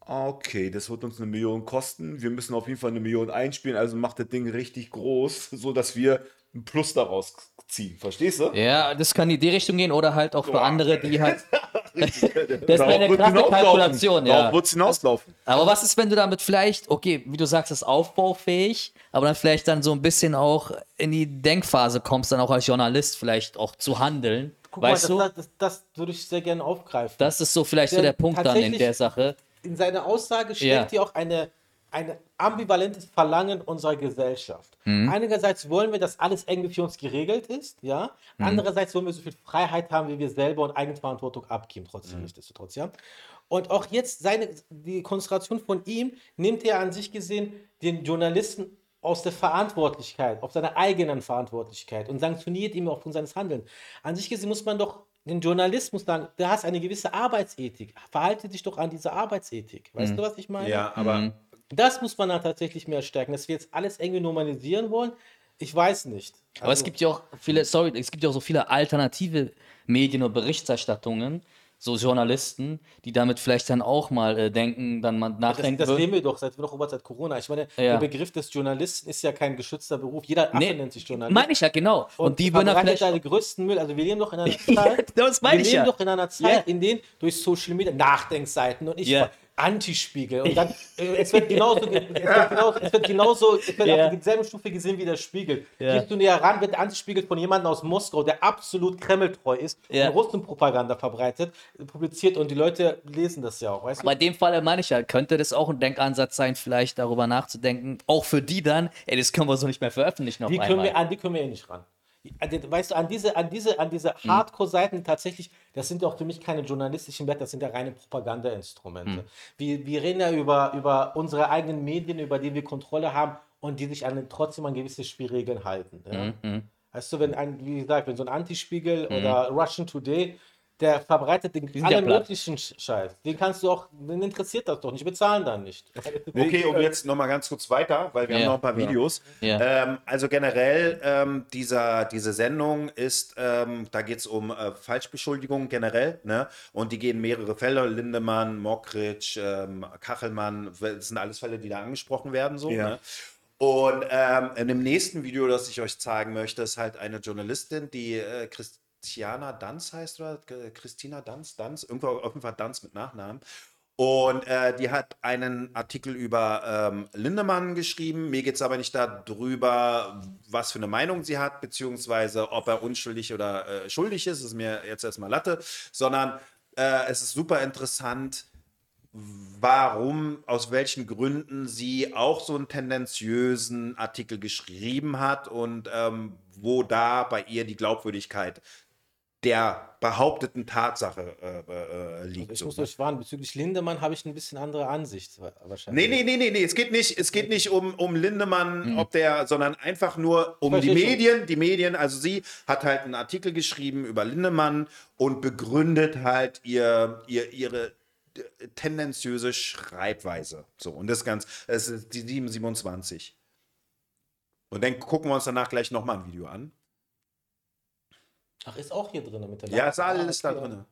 okay, das wird uns eine Million kosten, wir müssen auf jeden Fall eine Million einspielen, also macht das Ding richtig groß, so dass wir ein Plus daraus ziehen. Verstehst du? Ja, das kann in die Richtung gehen oder halt auch für andere, die halt. das ist Darauf eine krasse. Kalkulation, ja. Darauf wird es hinauslaufen. Aber was ist, wenn du damit vielleicht, okay, wie du sagst, das ist aufbaufähig, aber dann vielleicht dann so ein bisschen auch in die Denkphase kommst, dann auch als Journalist vielleicht auch zu handeln. Guck weißt mal, du? das, das, das, würde ich sehr gerne aufgreifen. Das ist so vielleicht so Denn der Punkt dann in der Sache. in seiner Aussage steckt Ja. hier auch eine, ein ambivalentes Verlangen unserer Gesellschaft. Mhm. Einerseits wollen wir, dass alles irgendwie für uns geregelt ist, ja. Mhm. Andererseits wollen wir so viel Freiheit haben, wie wir selber und Eigenverantwortung abgeben, Mhm. trotzdem nichtsdestotrotz, ja. Und auch jetzt seine, die Konzentration von ihm nimmt er an sich gesehen den Journalisten aus der Verantwortlichkeit, auf seiner eigenen Verantwortlichkeit und sanktioniert ihn aufgrund seines Handelns. An sich gesehen muss man doch den Journalismus sagen, du hast eine gewisse Arbeitsethik. Verhalte dich doch an diese Arbeitsethik. Weißt du, was ich meine? Ja, aber Das muss man dann tatsächlich mehr stärken. Dass wir jetzt alles irgendwie normalisieren wollen, ich weiß nicht. Aber es Also- gibt ja auch viele, sorry, es gibt ja auch so viele alternative Medien und Berichterstattungen, so Journalisten, die damit vielleicht dann auch mal äh, denken, dann mal Das, nachdenken. das würden. leben wir doch seit, doch über seit Corona. Ich meine, Ja. der Begriff des Journalisten ist ja kein geschützter Beruf. Jeder Affe Nee, nennt sich Journalist. Meine ich ja, genau. Und, die würden vielleicht. deine größten Müll. Also wir leben doch in einer Ja, Zeit, das meine wir ich leben ja. doch in einer Zeit, Ja. in denen durch Social Media Nachdenkseiten und ich Ja. Antispiegel und dann äh, es wird genauso ge- es wird genauso, es wird genauso es wird Ja. auf derselben Stufe gesehen wie der Spiegel. Ja. Gehst du näher ran, wird der Antispiegel von jemandem aus Moskau, der absolut kremltreu ist Ja. und Russenpropaganda verbreitet, publiziert und die Leute lesen das ja auch, weißt du? Aber in dem Fall meine ich ja, könnte das auch ein Denkansatz sein, vielleicht darüber nachzudenken, auch für die dann, ey, das können wir so nicht mehr veröffentlichen auf Die können einmal. wir, an die können wir eh nicht ran. Den- Weißt du, an diese, an diese, an diese Hardcore-Seiten tatsächlich, das sind ja auch für mich keine journalistischen Werte, das sind ja reine Propaganda-Instrumente. Wir, wir reden ja über, über unsere eigenen Medien, über die wir Kontrolle haben und die sich an, trotzdem an gewisse Spielregeln halten. Ja? Weißt du, wenn ein, wie gesagt, wenn so ein Antispiegel oder Russian Today, der verbreitet den ja platt. möglichen Sch- Scheiß. Den kannst du auch, den interessiert das doch nicht, bezahlen dann nicht. Okay, und jetzt nochmal ganz kurz weiter, weil wir Ja. haben noch ein paar Videos. Ja. Ähm, also generell, ähm, dieser, diese Sendung ist, ähm, da geht es um äh, Falschbeschuldigungen generell, ne? Und die gehen mehrere Fälle, Lindemann, Mockridge, ähm, Kachelmann, das sind alles Fälle, die da angesprochen werden, so, Ja. ne? Und ähm, in dem nächsten Video, das ich euch zeigen möchte, ist halt eine Journalistin, die äh, Christiana Danz heißt oder Christina Danz, Danz, irgendwo auf jeden Fall Danz mit Nachnamen. Und äh, die hat einen Artikel über ähm, Lindemann geschrieben. Mir geht es aber nicht darüber, was für eine Meinung sie hat, beziehungsweise ob er unschuldig oder äh, schuldig ist. Das ist mir jetzt erstmal Latte, sondern äh, es ist super interessant, warum, aus welchen Gründen sie auch so einen tendenziösen Artikel geschrieben hat und ähm, wo da bei ihr die Glaubwürdigkeit der behaupteten Tatsache äh, äh, liegt. Ich so, muss ne? euch warnen, bezüglich Lindemann habe ich ein bisschen andere Ansicht wa- wahrscheinlich. Nee, nee, nee, nee, nee, es geht nicht, es geht nicht um, um Lindemann, ob der, sondern einfach nur um die Verstehe schon. Medien, die Medien, also sie hat halt einen Artikel geschrieben über Lindemann und begründet halt ihr, ihr ihre äh, tendenziöse Schreibweise. So, und das ganz, es ist die 727. Und dann gucken wir uns danach gleich nochmal ein Video an. Ach, ist auch hier drin mit der Ja, ist alles da drin.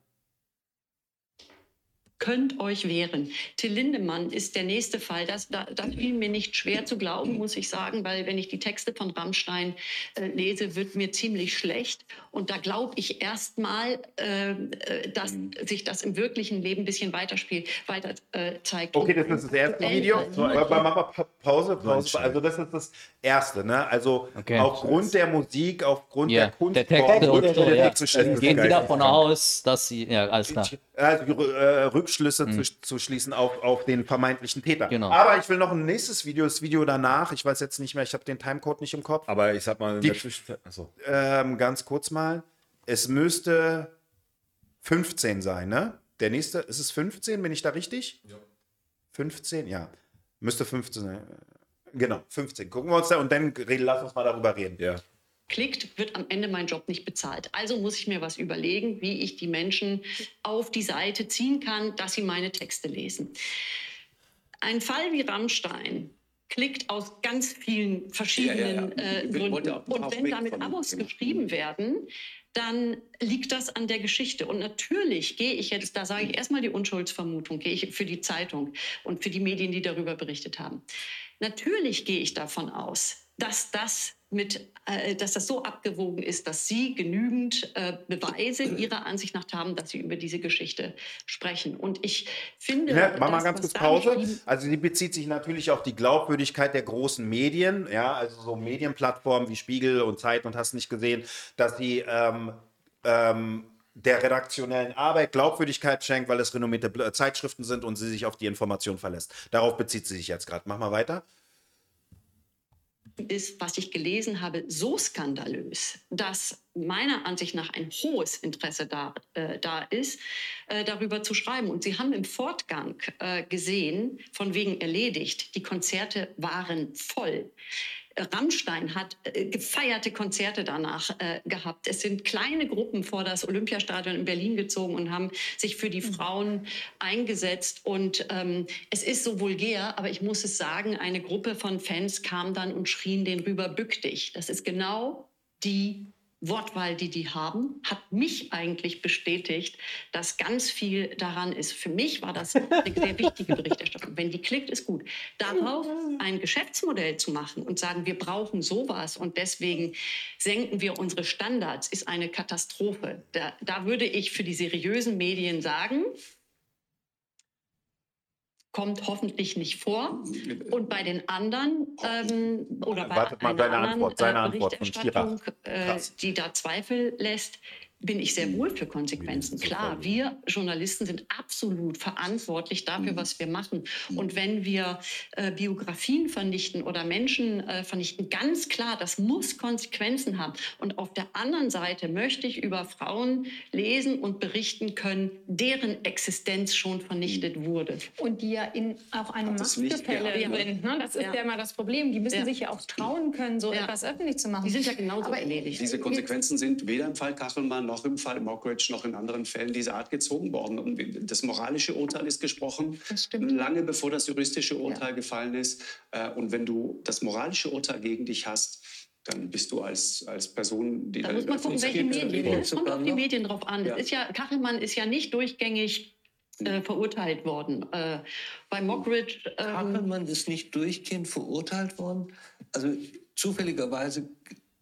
Könnt euch wehren. Till Lindemann ist der nächste Fall. Das, da, das fiel mir nicht schwer zu glauben, muss ich sagen, weil wenn ich die Texte von Rammstein äh, lese, wird mir ziemlich schlecht. Und da glaube ich erstmal, äh, äh, dass sich das im wirklichen Leben ein bisschen weiterspielt, weiter äh, zeigt. Okay, das ist das erste Äh, Video. äh, mach mal Pa- Pause, Pause. Also das ist das erste, ne? Also Okay. aufgrund der Musik, aufgrund Ja, der Kunst, der Texte und so, ja. Gehen Sie davon aus, dass sie, ja, alles klar. also, äh, Rückschlüsse zu, zu schließen auf, auf den vermeintlichen Täter. Genau. Aber ich will noch ein nächstes Video, das Video danach. Ich weiß jetzt nicht mehr, ich habe den Timecode nicht im Kopf. Aber ich sag mal, in Die-. Achso. Ähm, ganz kurz mal. Es müsste 15 sein, ne? Der nächste, ist es 15? Bin ich da richtig? Ja. 15? Ja. Müsste 15 sein. Genau, 15. Gucken wir uns da und dann reden, lass uns mal darüber reden. Ja. Klickt, wird am Ende mein Job nicht bezahlt. Also muss ich mir was überlegen, wie ich die Menschen auf die Seite ziehen kann, dass sie meine Texte lesen. Ein Fall wie Rammstein klickt aus ganz vielen verschiedenen Ja, ja, ja. Äh, Gründen. Und wenn damit Abos Thema. geschrieben werden, dann liegt das an der Geschichte. Und natürlich gehe ich jetzt, da sage ich erstmal die Unschuldsvermutung, gehe ich für die Zeitung und für die Medien, die darüber berichtet haben. Natürlich gehe ich davon aus, dass das mit, äh, dass das so abgewogen ist, dass Sie genügend äh, Beweise Ihrer Ansicht nach haben, dass Sie über diese Geschichte sprechen. Und ich finde, Ja, mach mal ganz kurz Pause. Also die bezieht sich natürlich auf die Glaubwürdigkeit der großen Medien, ja, also so Medienplattformen wie Spiegel und Zeit und hast nicht gesehen, dass sie ähm, ähm, der redaktionellen Arbeit Glaubwürdigkeit schenkt, weil es renommierte Zeitschriften sind und sie sich auf die Information verlässt. Darauf bezieht sie sich jetzt gerade. Mach mal weiter. Ist, was ich gelesen habe, so skandalös, dass meiner Ansicht nach ein hohes Interesse da, äh, da ist, äh, darüber zu schreiben. Und Sie haben im Fortgang äh, gesehen, von wegen erledigt, die Konzerte waren voll. Rammstein hat äh, gefeierte Konzerte danach äh, gehabt. Es sind kleine Gruppen vor das Olympiastadion in Berlin gezogen und haben sich für die Frauen eingesetzt. Und ähm, es ist so vulgär, aber ich muss es sagen, eine Gruppe von Fans kam dann und schrien den rüber, bück dich. Das ist genau die Wortwahl, die die haben, hat mich eigentlich bestätigt, dass ganz viel daran ist. Für mich war das eine sehr wichtige Berichterstattung. Wenn die klickt, ist gut. Darauf ein Geschäftsmodell zu machen und sagen, wir brauchen sowas und deswegen senken wir unsere Standards, ist eine Katastrophe. Da, da würde ich für die seriösen Medien sagen, kommt hoffentlich nicht vor. Und bei den anderen ähm, oder bei Wartet mal, einer deine anderen, Antwort, seine äh, Antwort von Berichterstattung, äh, die da Zweifel lässt, bin ich sehr wohl für Konsequenzen. Klar, wir Journalisten sind absolut verantwortlich dafür, was wir machen. Und wenn wir äh, Biografien vernichten oder Menschen äh, vernichten, ganz klar, das muss Konsequenzen haben. Und auf der anderen Seite möchte ich über Frauen lesen und berichten können, deren Existenz schon vernichtet wurde. Und die ja in auch einem Machtgefälle sind. Ne? Das ist Ja. ja. immer das Problem. Die müssen Ja. sich ja auch trauen können, so Ja. etwas öffentlich zu machen. Die sind ja genauso Aber erledigt. Diese Konsequenzen sind weder im Fall Kachelmann noch im Fall Mockridge noch in anderen Fällen dieser Art gezogen worden. Und das moralische Urteil ist gesprochen, Das stimmt. lange bevor das juristische Urteil gefallen ist. Äh, Und wenn du das moralische Urteil gegen dich hast, dann bist du als, als Person, die Da muss man gucken, welche Medien. Es kommt auf die. Medien drauf an. Ja. Ist ja, Kachelmann ist ja nicht durchgängig äh, verurteilt worden. Äh, bei Mockridge. Ähm, Kachelmann ist nicht durchgehend verurteilt worden. Also zufälligerweise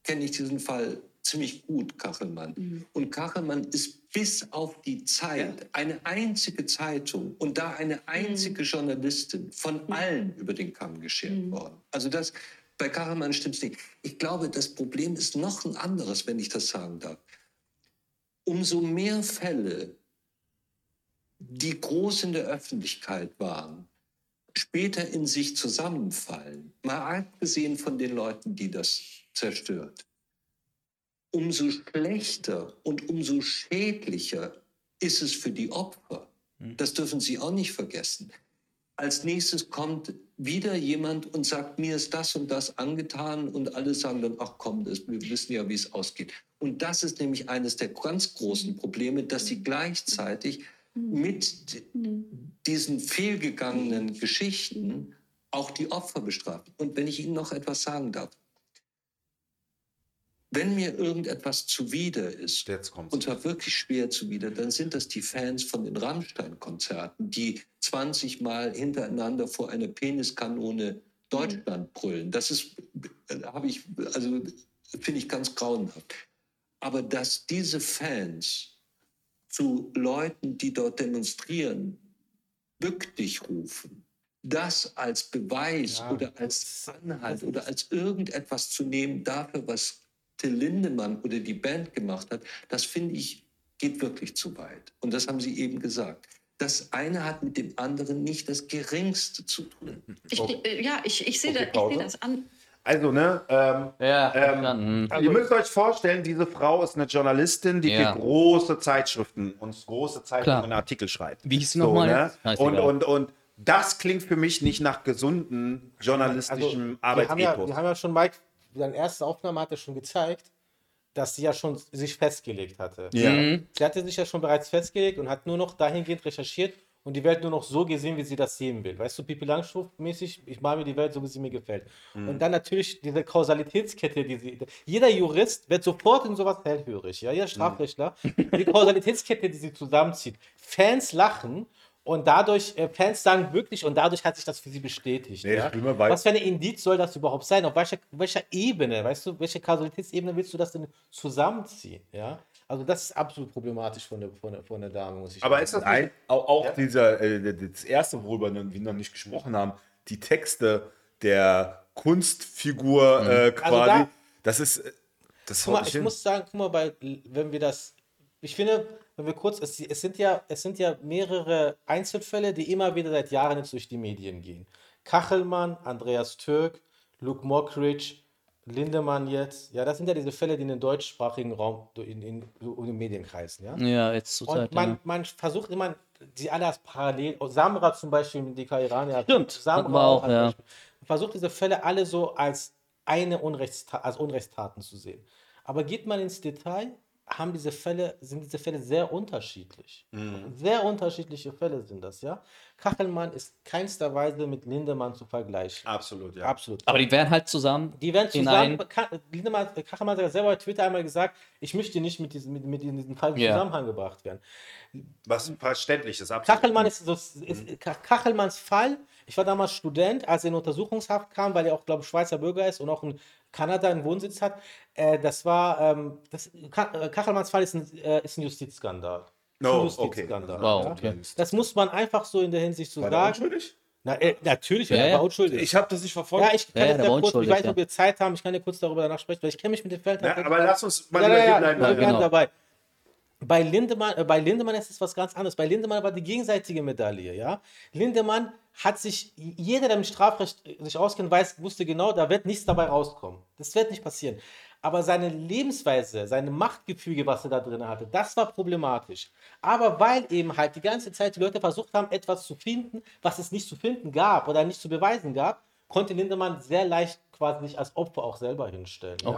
kenne ich diesen Fall ziemlich gut, Kachelmann. Und Kachelmann ist bis auf die Zeit eine einzige Zeitung und da eine einzige Journalistin von allen über den Kamm geschert worden. Also das, bei Kachelmann stimmt es nicht. Ich glaube, das Problem ist noch ein anderes, wenn ich das sagen darf. Umso mehr Fälle, die groß in der Öffentlichkeit waren, später in sich zusammenfallen, mal abgesehen von den Leuten, die das zerstört, umso schlechter und umso schädlicher ist es für die Opfer. Das dürfen Sie auch nicht vergessen. Als nächstes kommt wieder jemand und sagt, mir ist das und das angetan und alle sagen dann, ach komm, das, wir wissen ja, wie es ausgeht. Und das ist nämlich eines der ganz großen Probleme, dass sie gleichzeitig mit diesen fehlgegangenen Geschichten auch die Opfer bestrafen. Und wenn ich Ihnen noch etwas sagen darf, wenn mir irgendetwas zuwider ist, und zwar wirklich schwer zuwider, dann sind das die Fans von den Rammstein-Konzerten, die 20 Mal hintereinander vor einer Peniskanone Deutschland brüllen. Das ist, äh, habe ich, also finde ich ganz grauenhaft. Aber dass diese Fans zu Leuten, die dort demonstrieren, bück dich rufen, das als Beweis Ja, oder als Anhalt oder als irgendetwas zu nehmen dafür, was Till Lindemann oder die Band gemacht hat, das finde ich, geht wirklich zu weit. Und das haben Sie eben gesagt. Das eine hat mit dem anderen nicht das Geringste zu tun. ich, äh, ja, ich, ich sehe Okay, da, sehe das an. Also, ne, ähm, Ja, Ähm, dann, hm. Ihr müsst euch vorstellen, diese Frau ist eine Journalistin, die Ja. für große Zeitschriften und große Zeitungen. Artikel schreibt. Wie hieß sie nochmal ne? Und, und, und das klingt für mich nicht nach gesunden journalistischem Also, wir haben, ja, Arbeitsethos. wir haben ja schon, Mike, seine erste Aufnahme hat er schon gezeigt, dass sie ja schon sich festgelegt hatte. Ja. Mhm. Sie hatte sich ja schon bereits festgelegt und hat nur noch dahingehend recherchiert und die Welt nur noch so gesehen, wie sie das sehen will. Weißt du, Pipi Langstrumpf-mäßig, ich male mir die Welt so, wie sie mir gefällt. Und dann natürlich diese Kausalitätskette, die sie. Jeder Jurist wird sofort in sowas hellhörig, ja, jeder Strafrechtler. Die Kausalitätskette, die sie zusammenzieht. Fans lachen und dadurch, äh, Fans sagen wirklich, und dadurch hat sich das für sie bestätigt. Nee, ja? Was für eine Indiz soll das überhaupt sein? Auf welcher, welcher Ebene, weißt du, welche Kausalitätsebene willst du das denn zusammenziehen? Ja? Also das ist absolut problematisch von der, von der, von der Dame, muss ich Aber sagen. ist das Nein, auch, auch dieser, äh, das erste, worüber wir noch nicht gesprochen haben, die Texte der Kunstfigur äh, quasi, Also da- das ist, äh, das Guck mal, nicht ich hin. muss sagen, guck mal, bei, wenn wir das, ich finde, wenn wir kurz, es, es, sind ja, es sind ja mehrere Einzelfälle, die immer wieder seit Jahren jetzt durch die Medien gehen. Kachelmann, Andreas Türk, Luke Mockridge, Lindemann jetzt, ja, das sind ja diese Fälle, die in den deutschsprachigen Raum in, in, in den Medien kreisen, ja. Ja, jetzt zur Und Zeit. man, ja. man versucht immer, die alle als parallel, oh, Samra zum Beispiel, die Iranier. Stimmt, Samra auch, ja. Beispiel. Man versucht diese Fälle alle so als eine Unrechtsta als Unrechtstaten zu sehen. Aber geht man ins Detail, haben diese Fälle, sind diese Fälle sehr unterschiedlich. Sehr unterschiedliche Fälle sind das, ja. Kachelmann ist keinster Weise mit Lindemann zu vergleichen. Absolut, ja. Absolut. Aber die wären halt zusammen. Die werden zusammen, ein- Lindemann, Kachelmann hat ja selber bei Twitter einmal gesagt, ich möchte nicht mit diesem, mit, mit diesem Fall in Ja. Zusammenhang gebracht werden. Was verständlich ist, absolut. Kachelmann ist, so, ist Ka- Kachelmanns Fall. Ich war damals Student, als er in Untersuchungshaft kam, weil er auch, glaube ich, Schweizer Bürger ist und auch in Kanada einen Wohnsitz hat. Äh, das war, ähm, das, äh, Kachelmanns Fall ist ein, äh, ist ein Justizskandal. Ein Oh, Justizskandal. okay. Wow, ja. okay. Das muss man einfach so in der Hinsicht so War sagen. unschuldig? Na, äh, natürlich, Ja, er ja. war unschuldig. Ich habe das nicht verfolgt. ja, ich kann Ja, ja, ja kurz, ich weiß nicht, ja. ob wir Zeit haben, ich kann ja kurz darüber danach sprechen, weil ich kenne mich mit dem Feld Ja, aber lass uns mal ja, ja, ja, bleiben. gerne dabei. Bei Lindemann, äh, bei Lindemann ist es was ganz anderes. Bei Lindemann war die gegenseitige Medaille, ja. Lindemann hat sich, jeder, der im Strafrecht äh, sich auskennt, weiß, wusste genau, da wird nichts dabei rauskommen. Das wird nicht passieren. Aber seine Lebensweise, seine Machtgefüge, was er da drin hatte, das war problematisch. Aber weil eben halt die ganze Zeit die Leute versucht haben, etwas zu finden, was es nicht zu finden gab oder nicht zu beweisen gab, konnte Lindemann sehr leicht quasi sich als Opfer auch selber hinstellen. Ja?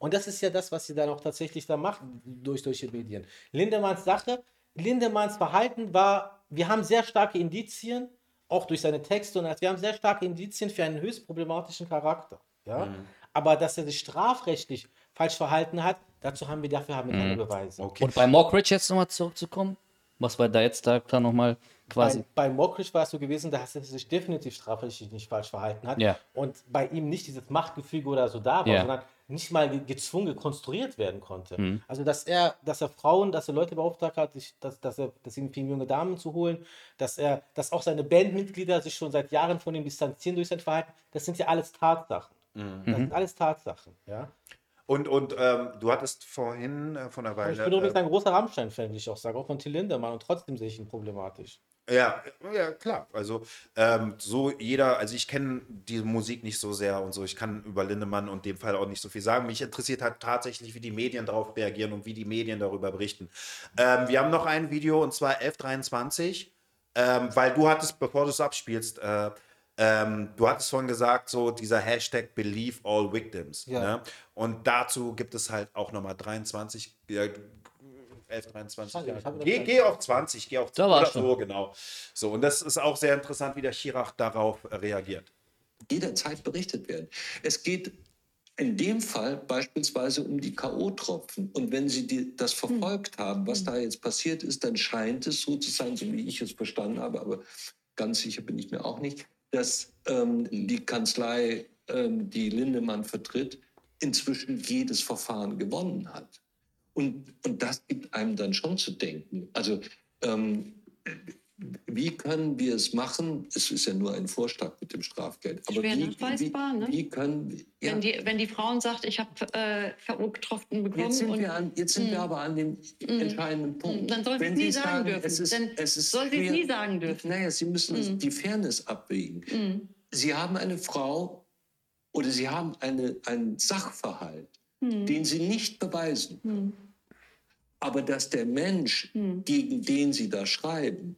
Okay. Und das ist ja das, was sie dann auch tatsächlich da machen durch solche Medien. Lindemanns Sache, Lindemanns Verhalten war, wir haben sehr starke Indizien, auch durch seine Texte und wir haben sehr starke Indizien für einen höchst problematischen Charakter. Ja? Aber dass er sich strafrechtlich falsch verhalten hat, dazu haben wir dafür haben wir keine Beweise. Und bei Mockridge jetzt nochmal zurückzukommen, was war da jetzt da, da nochmal quasi. Bei, bei Mockridge war es so gewesen, dass er sich definitiv strafrechtlich nicht falsch verhalten hat. Ja. Und bei ihm nicht dieses Machtgefüge oder so da war, Ja. sondern nicht mal ge- gezwungen konstruiert werden konnte. Mhm. Also, dass er, dass er Frauen, dass er Leute beauftragt hat, sich, dass, dass er, dass ihm junge Damen zu holen, dass er, dass auch seine Bandmitglieder sich schon seit Jahren von ihm distanzieren durch sein Verhalten, das sind ja alles Tatsachen. Mhm. Das sind alles Tatsachen, ja. Und, und ähm, du hattest vorhin äh, von der Weile. Ich bin übrigens äh, ein großer Rammstein-Fan, wie ich auch sage, auch von Till Lindemann und trotzdem sehe ich ihn problematisch. Ja, ja, klar. Also ähm, so jeder, also ich kenne die Musik nicht so sehr und so. Ich kann über Lindemann und dem Fall auch nicht so viel sagen. Mich interessiert halt tatsächlich, wie die Medien darauf reagieren und wie die Medien darüber berichten. Ähm, wir haben noch ein Video und zwar 1123, ähm, weil du hattest, bevor du es abspielst, äh, ähm, du hattest vorhin gesagt, so dieser Hashtag Believe All Victims. Ja. Ne? Und dazu gibt es halt auch nochmal 23, ja, 11, 23. Schade, ich habe das Geh, geh auf 20, geh auf Da war oder schon. so, genau. So, und das ist auch sehr interessant, wie der Chirac darauf reagiert. jederzeit berichtet werden. Es geht in dem Fall beispielsweise um die K.O.-Tropfen. Und wenn Sie die, das verfolgt haben, was da jetzt passiert ist, dann scheint es so zu sein, so wie ich es verstanden habe, aber ganz sicher bin ich mir auch nicht, dass ähm, die Kanzlei, ähm, die Lindemann vertritt, inzwischen jedes Verfahren gewonnen hat. Und, und das gibt einem dann schon zu denken. Also ähm, wie können wir es machen? Es ist ja nur ein Vorschlag mit dem Strafgeld. Aber Schwer wie, nachweisbar, wie, ne? wie können wir. Ja, Wenn, die, wenn die Frauen sagt, ich habe äh, K.O.-Tropfen bekommen jetzt sind, und wir, an, jetzt sind wir aber an dem entscheidenden Punkt. dann soll sie es nie sagen dürfen. Es ist, Denn es ist soll sie es nie sagen dürfen. Naja, Sie müssen es- die Fairness abwägen. Sie haben eine Frau oder Sie haben eine, einen Sachverhalt, den Sie nicht beweisen. Aber dass der Mensch, gegen den Sie da schreiben,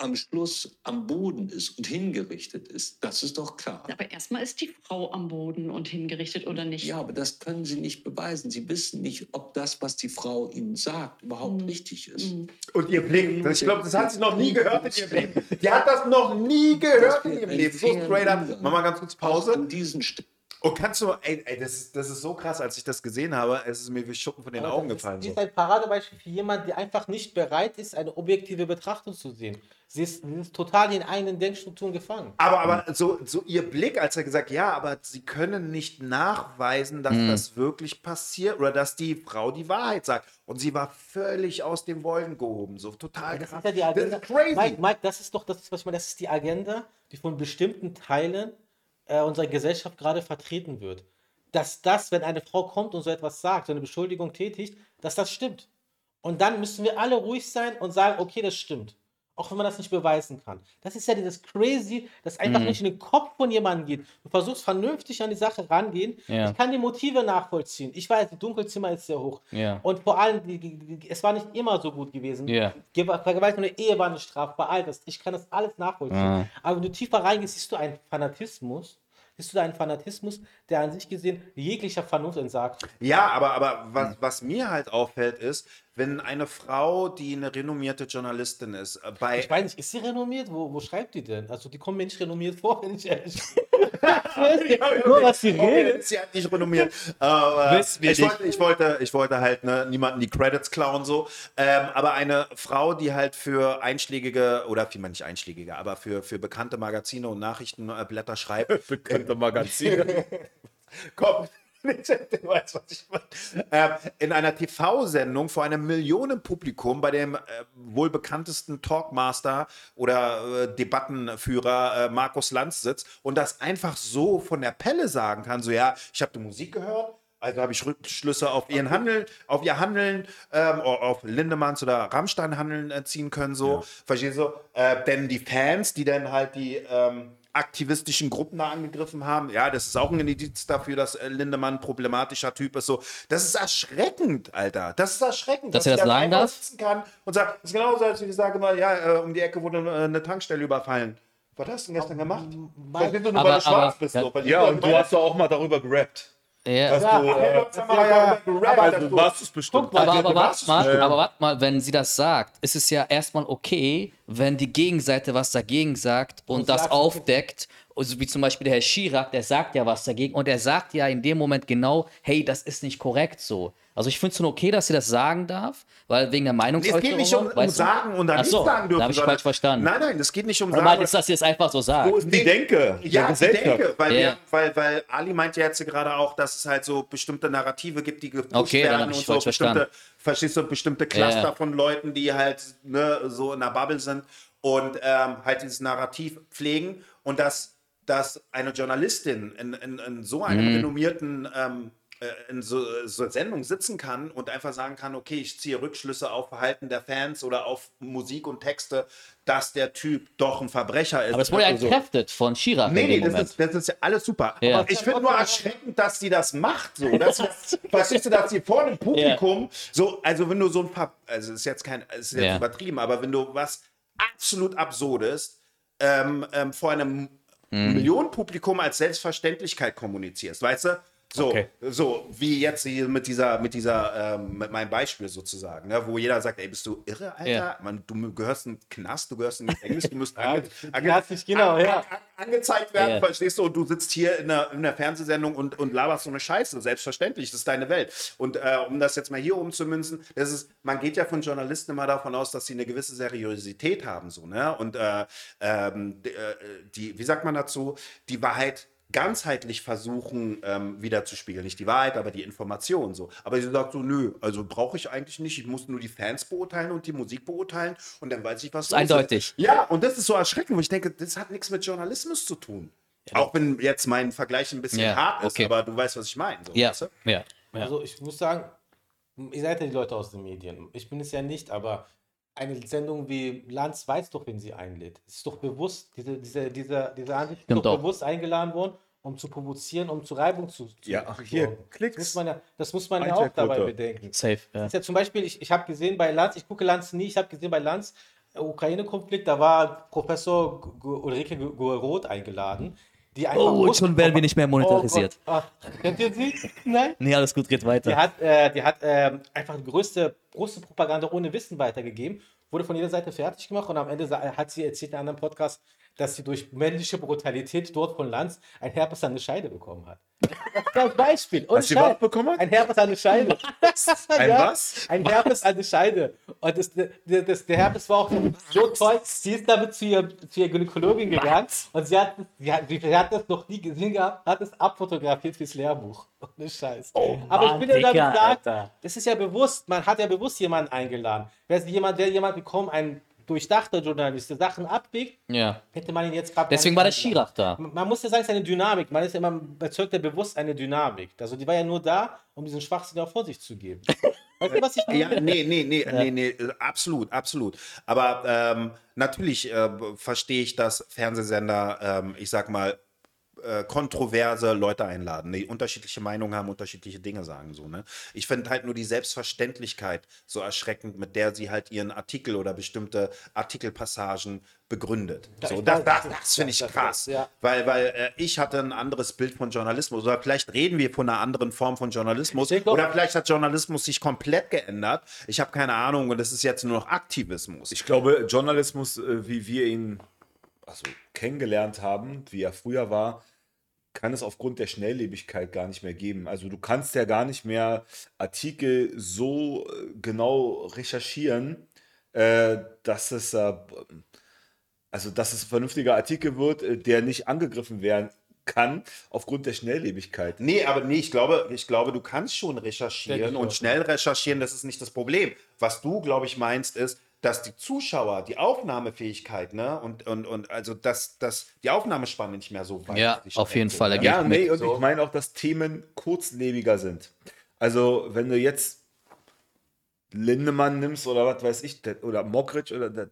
am Schluss am Boden ist und hingerichtet ist, das ist doch klar. Aber erstmal ist die Frau am Boden und hingerichtet oder nicht. Ja, aber das können Sie nicht beweisen. Sie wissen nicht, ob das, was die Frau Ihnen sagt, überhaupt richtig ist. Und ihr Blick, ich glaube, das hat sie noch nie gehört in ihrem Leben. Die hat das noch nie gehört in ihrem Leben. So straight up. Mach mal ganz kurz Pause. An diesen St Und kannst du, ey, ey das, ist, das ist so krass, als ich das gesehen habe, es ist mir wie Schuppen von den Aber Augen gefallen. Ist, die So. ist ein Paradebeispiel für jemanden, der einfach nicht bereit ist, eine objektive Betrachtung zu sehen. Sie ist, sie ist total in eigenen Denkstrukturen gefangen. Aber, aber so, so ihr Blick, als er gesagt, ja, aber sie können nicht nachweisen, dass das wirklich passiert oder dass die Frau die Wahrheit sagt. Und sie war völlig aus dem Wolken gehoben. So total Das krass. ist ja die Agenda. Das ist crazy. Mike, Mike, das ist doch das, ist, was ich meine. Das ist die Agenda, die von bestimmten Teilen äh, unserer Gesellschaft gerade vertreten wird. Dass das, wenn eine Frau kommt und so etwas sagt, so eine Beschuldigung tätigt, dass das stimmt. Und dann müssen wir alle ruhig sein und sagen, okay, das stimmt. Auch wenn man das nicht beweisen kann. Das ist ja dieses crazy, das Mhm. einfach nicht in den Kopf von jemandem geht. Du versuchst vernünftig an die Sache rangehen. Ja. Ich kann die Motive nachvollziehen. Ich weiß, die Dunkelzimmer ist sehr hoch. Ja. Und vor allem, die, die, die, es war nicht immer so gut gewesen. Ja. Gew- Vergewaltigung der Ehe war nicht strafbar. All das. Ich kann das alles nachvollziehen. Ah. Aber wenn du tiefer reingehst, siehst du einen Fanatismus. Siehst du einen Fanatismus, der an sich gesehen jeglicher Vernunft entsagt. Ja, aber, aber was, was mir halt auffällt, ist, wenn eine Frau, die eine renommierte Journalistin ist, äh, bei. Ich weiß nicht, ist sie renommiert? Wo, wo schreibt die denn? Also, die kommen mir nicht renommiert vor, wenn ich ehrlich bin. Nur was sie redet. ist ja nicht renommiert. Aber wir ich, nicht. wollte, ich, wollte, ich wollte halt ne, niemanden die Credits klauen, so. Ähm, aber eine Frau, die halt für einschlägige, oder vielmehr nicht einschlägige, aber für, für bekannte Magazine und Nachrichtenblätter schreibt. Bekannte Magazine. Komm. Du weißt, was ich meine. Ähm, in einer TV-Sendung vor einem Millionenpublikum bei dem äh, wohl bekanntesten Talkmaster oder äh, Debattenführer äh, Markus Lanz sitzt und das einfach so von der Pelle sagen kann: so, ja, ich habe die Musik gehört. Also habe ich Rückschlüsse auf ihren Handeln, auf ihr Handeln, ähm, auf Lindemanns oder Rammstein Handeln äh, ziehen können, so. Verstehst du? Äh, denn die Fans, die dann halt die ähm, aktivistischen Gruppen da angegriffen haben, ja, das ist auch ein Indiz dafür, dass äh, Lindemann ein problematischer Typ ist. So, das ist erschreckend, Alter. Das ist erschreckend, Dass er ich das da sagen darf? kann und sagt, das ist genauso, als ich sage mal, ja, äh, um die Ecke wurde äh, eine Tankstelle überfallen. Was hast du denn gestern gemacht? Verstehst du, nur Aber- weil du schwarz aber- bist. Ja, und du hast doch auch mal darüber gerappt. Ja. Dass Ja, du, ja, äh, ja, ja, aber also warst du es bestimmt. Guck mal, Aber, du- aber du warte mal, aber warte mal, wenn sie das sagt, ist es ja erstmal okay, wenn die Gegenseite was dagegen sagt und Und das sagst, aufdeckt. Also wie zum Beispiel der Herr Chirac, der sagt ja was dagegen und er sagt ja in dem Moment genau, hey, das ist nicht korrekt so. Also ich finde es schon okay, dass sie das sagen darf, weil wegen der Nee, Meinungsäußerung. es geht nicht um, um sagen und dann Ach nicht so, sagen dürfen. Da habe ich falsch verstanden. Nein, nein, es geht nicht um Oder sagen. es, dass sie es einfach so sagt? Wo ist die Denke Ja, Gesellschaft? denke, weil, Ja. wir, weil, weil Ali meint ja jetzt gerade auch, dass es halt so bestimmte Narrative gibt, die gepusht Okay, werden und so bestimmte, verstanden. verstehst du, bestimmte Cluster Ja. von Leuten, die halt ne, so in der Bubble sind und ähm, halt dieses Narrativ pflegen und dass, dass eine Journalistin in, in, in so einem Mhm. renommierten ähm, äh, in so, so Sendung sitzen kann und einfach sagen kann, okay, ich ziehe Rückschlüsse auf Verhalten der Fans oder auf Musik und Texte, dass der Typ doch ein Verbrecher ist. Aber das wurde ja Also so. entkräftet von Chirac Nee, nee, das ist, das ist ja alles super. Ja. Ich finde nur erschreckend, dass sie das macht. So. Dass, verstehst du, dass sie vor dem Publikum so, also wenn du so ein paar, also es ist jetzt kein, es ist jetzt Ja. übertrieben, aber wenn du was absolut Absurdes ähm, ähm, vor einem Millionenpublikum als Selbstverständlichkeit kommunizierst, weißt du? So, Okay. so wie jetzt hier mit dieser, mit dieser, ähm, mit meinem Beispiel sozusagen, ne, wo jeder sagt, ey, bist du irre, Alter? Ja. Man, du gehörst in den Knast, du gehörst in den Gefängnis, du musst ange, genau, an, ja. an, angezeigt werden, Ja. verstehst du? Und du sitzt hier in einer, in einer Fernsehsendung und, und laberst so eine Scheiße. Selbstverständlich, das ist deine Welt. Und äh, um das jetzt mal hier umzumünzen, das ist, man geht ja von Journalisten immer davon aus, dass sie eine gewisse Seriosität haben, so, ne? Und äh, ähm, äh, die, wie sagt man dazu, die Wahrheit ganzheitlich versuchen ähm, wiederzuspiegeln. Nicht die Wahrheit, aber die Information so. Aber sie sagt so, nö, also brauche ich eigentlich nicht. Ich muss nur die Fans beurteilen und die Musik beurteilen und dann weiß ich, was ist eindeutig. Ja, und das ist so erschreckend, wo ich denke, das hat nichts mit Journalismus zu tun. Auch wenn jetzt mein Vergleich ein bisschen Ja, hart ist, okay. aber du weißt, was ich meine. So, Ja, weißt du? ja. ja. Also ich muss sagen, ihr seid ja die Leute aus den Medien. Ich bin es ja nicht, aber eine Sendung wie Lanz weiß doch, wen sie einlädt. Es ist doch bewusst, diese, diese, diese, diese Ansicht ist doch doch. bewusst eingeladen worden, um zu provozieren, um zu Reibung zu, zu Ja, ach, hier, sorgen. Klicks. Das muss man ja, das muss man ja auch dabei bedenken. Safe. Ja. Das ist ja zum Beispiel, ich, ich habe gesehen bei Lanz, ich gucke Lanz nie, ich habe gesehen bei Lanz, äh, Ukraine-Konflikt, da war Professor Ulrike Gu- Guerrot eingeladen, die einfach Oh, schon werden wir nicht mehr monetarisiert. Oh. Ah, kennt ihr sie? Nein? Nee, alles gut, geht Die weiter. hat, äh, die hat ähm, einfach die größte, größte Propaganda ohne Wissen weitergegeben, wurde von jeder Seite fertig gemacht und am Ende hat sie erzählt in einem anderen Podcast, dass sie durch männliche Brutalität dort von Lanz ein Herpes an der Scheide bekommen hat. Das Beispiel. Und sie was bekommen hat? Ein Herpes an der Scheide. Ein Ja, was? Ein Herpes an der Scheide. Und das, das, das, der Herpes war auch so toll. Sie ist damit zu, ihr, zu ihrer Gynäkologin gegangen und sie hat, sie, hat, sie hat das noch nie gesehen gehabt, hat es abfotografiert fürs Lehrbuch. Ohne Scheiß. Aber ich Mann, will ja damit Alter. das ist ja bewusst, man hat ja bewusst jemanden eingeladen. Wäre jemand, der jemand bekommen, ein durchdachter Journalist, der Sachen abwägt, Ja. hätte man ihn jetzt gerade. Deswegen war der Chirac da. Man muss ja sagen, es ist eine Dynamik. Man ist ja immer, erzeugt ja bewusst eine Dynamik. Also die war ja nur da, um diesen Schwachsinn auch vor sich zu geben. Weißt du, was ich meine? Ja, nee, nee, nee, nee, nee, äh, absolut, absolut. Aber ähm, natürlich äh, verstehe ich, dass Fernsehsender, ähm, ich sag mal, äh, kontroverse Leute einladen, die unterschiedliche Meinungen haben, unterschiedliche Dinge sagen. So, ne? Ich finde halt nur die Selbstverständlichkeit so erschreckend, mit der sie halt ihren Artikel oder bestimmte Artikelpassagen begründet. So, das das, das- das finde ich das- krass. ja. Weil, weil äh, ich hatte ein anderes Bild von Journalismus. Oder vielleicht reden wir von einer anderen Form von Journalismus. Denke Oder vielleicht hat Journalismus sich komplett geändert. Ich habe keine Ahnung und es ist jetzt nur noch Aktivismus. Ich glaube, Journalismus, äh, wie wir ihn also, kennengelernt haben, wie er früher war, kann es aufgrund der Schnelllebigkeit gar nicht mehr geben. Also du kannst ja gar nicht mehr Artikel so äh, genau recherchieren, äh, dass es äh, also dass es ein vernünftiger Artikel wird, äh, der nicht angegriffen werden kann aufgrund der Schnelllebigkeit. Nee, aber nee, ich glaube, ich glaube, du kannst schon recherchieren und schnell recherchieren, das ist nicht das Problem. Was du, glaube ich, meinst, ist, dass die Zuschauer, die Aufnahmefähigkeit, ne, und, und, und also dass, dass die Aufnahmespanne nicht mehr so weit Ja, auf jeden Fall, Ja, ich nee, und So. ich meine auch, dass Themen kurzlebiger sind. Also, wenn du jetzt Lindemann nimmst oder was weiß ich, der- oder Mockridge, oder da,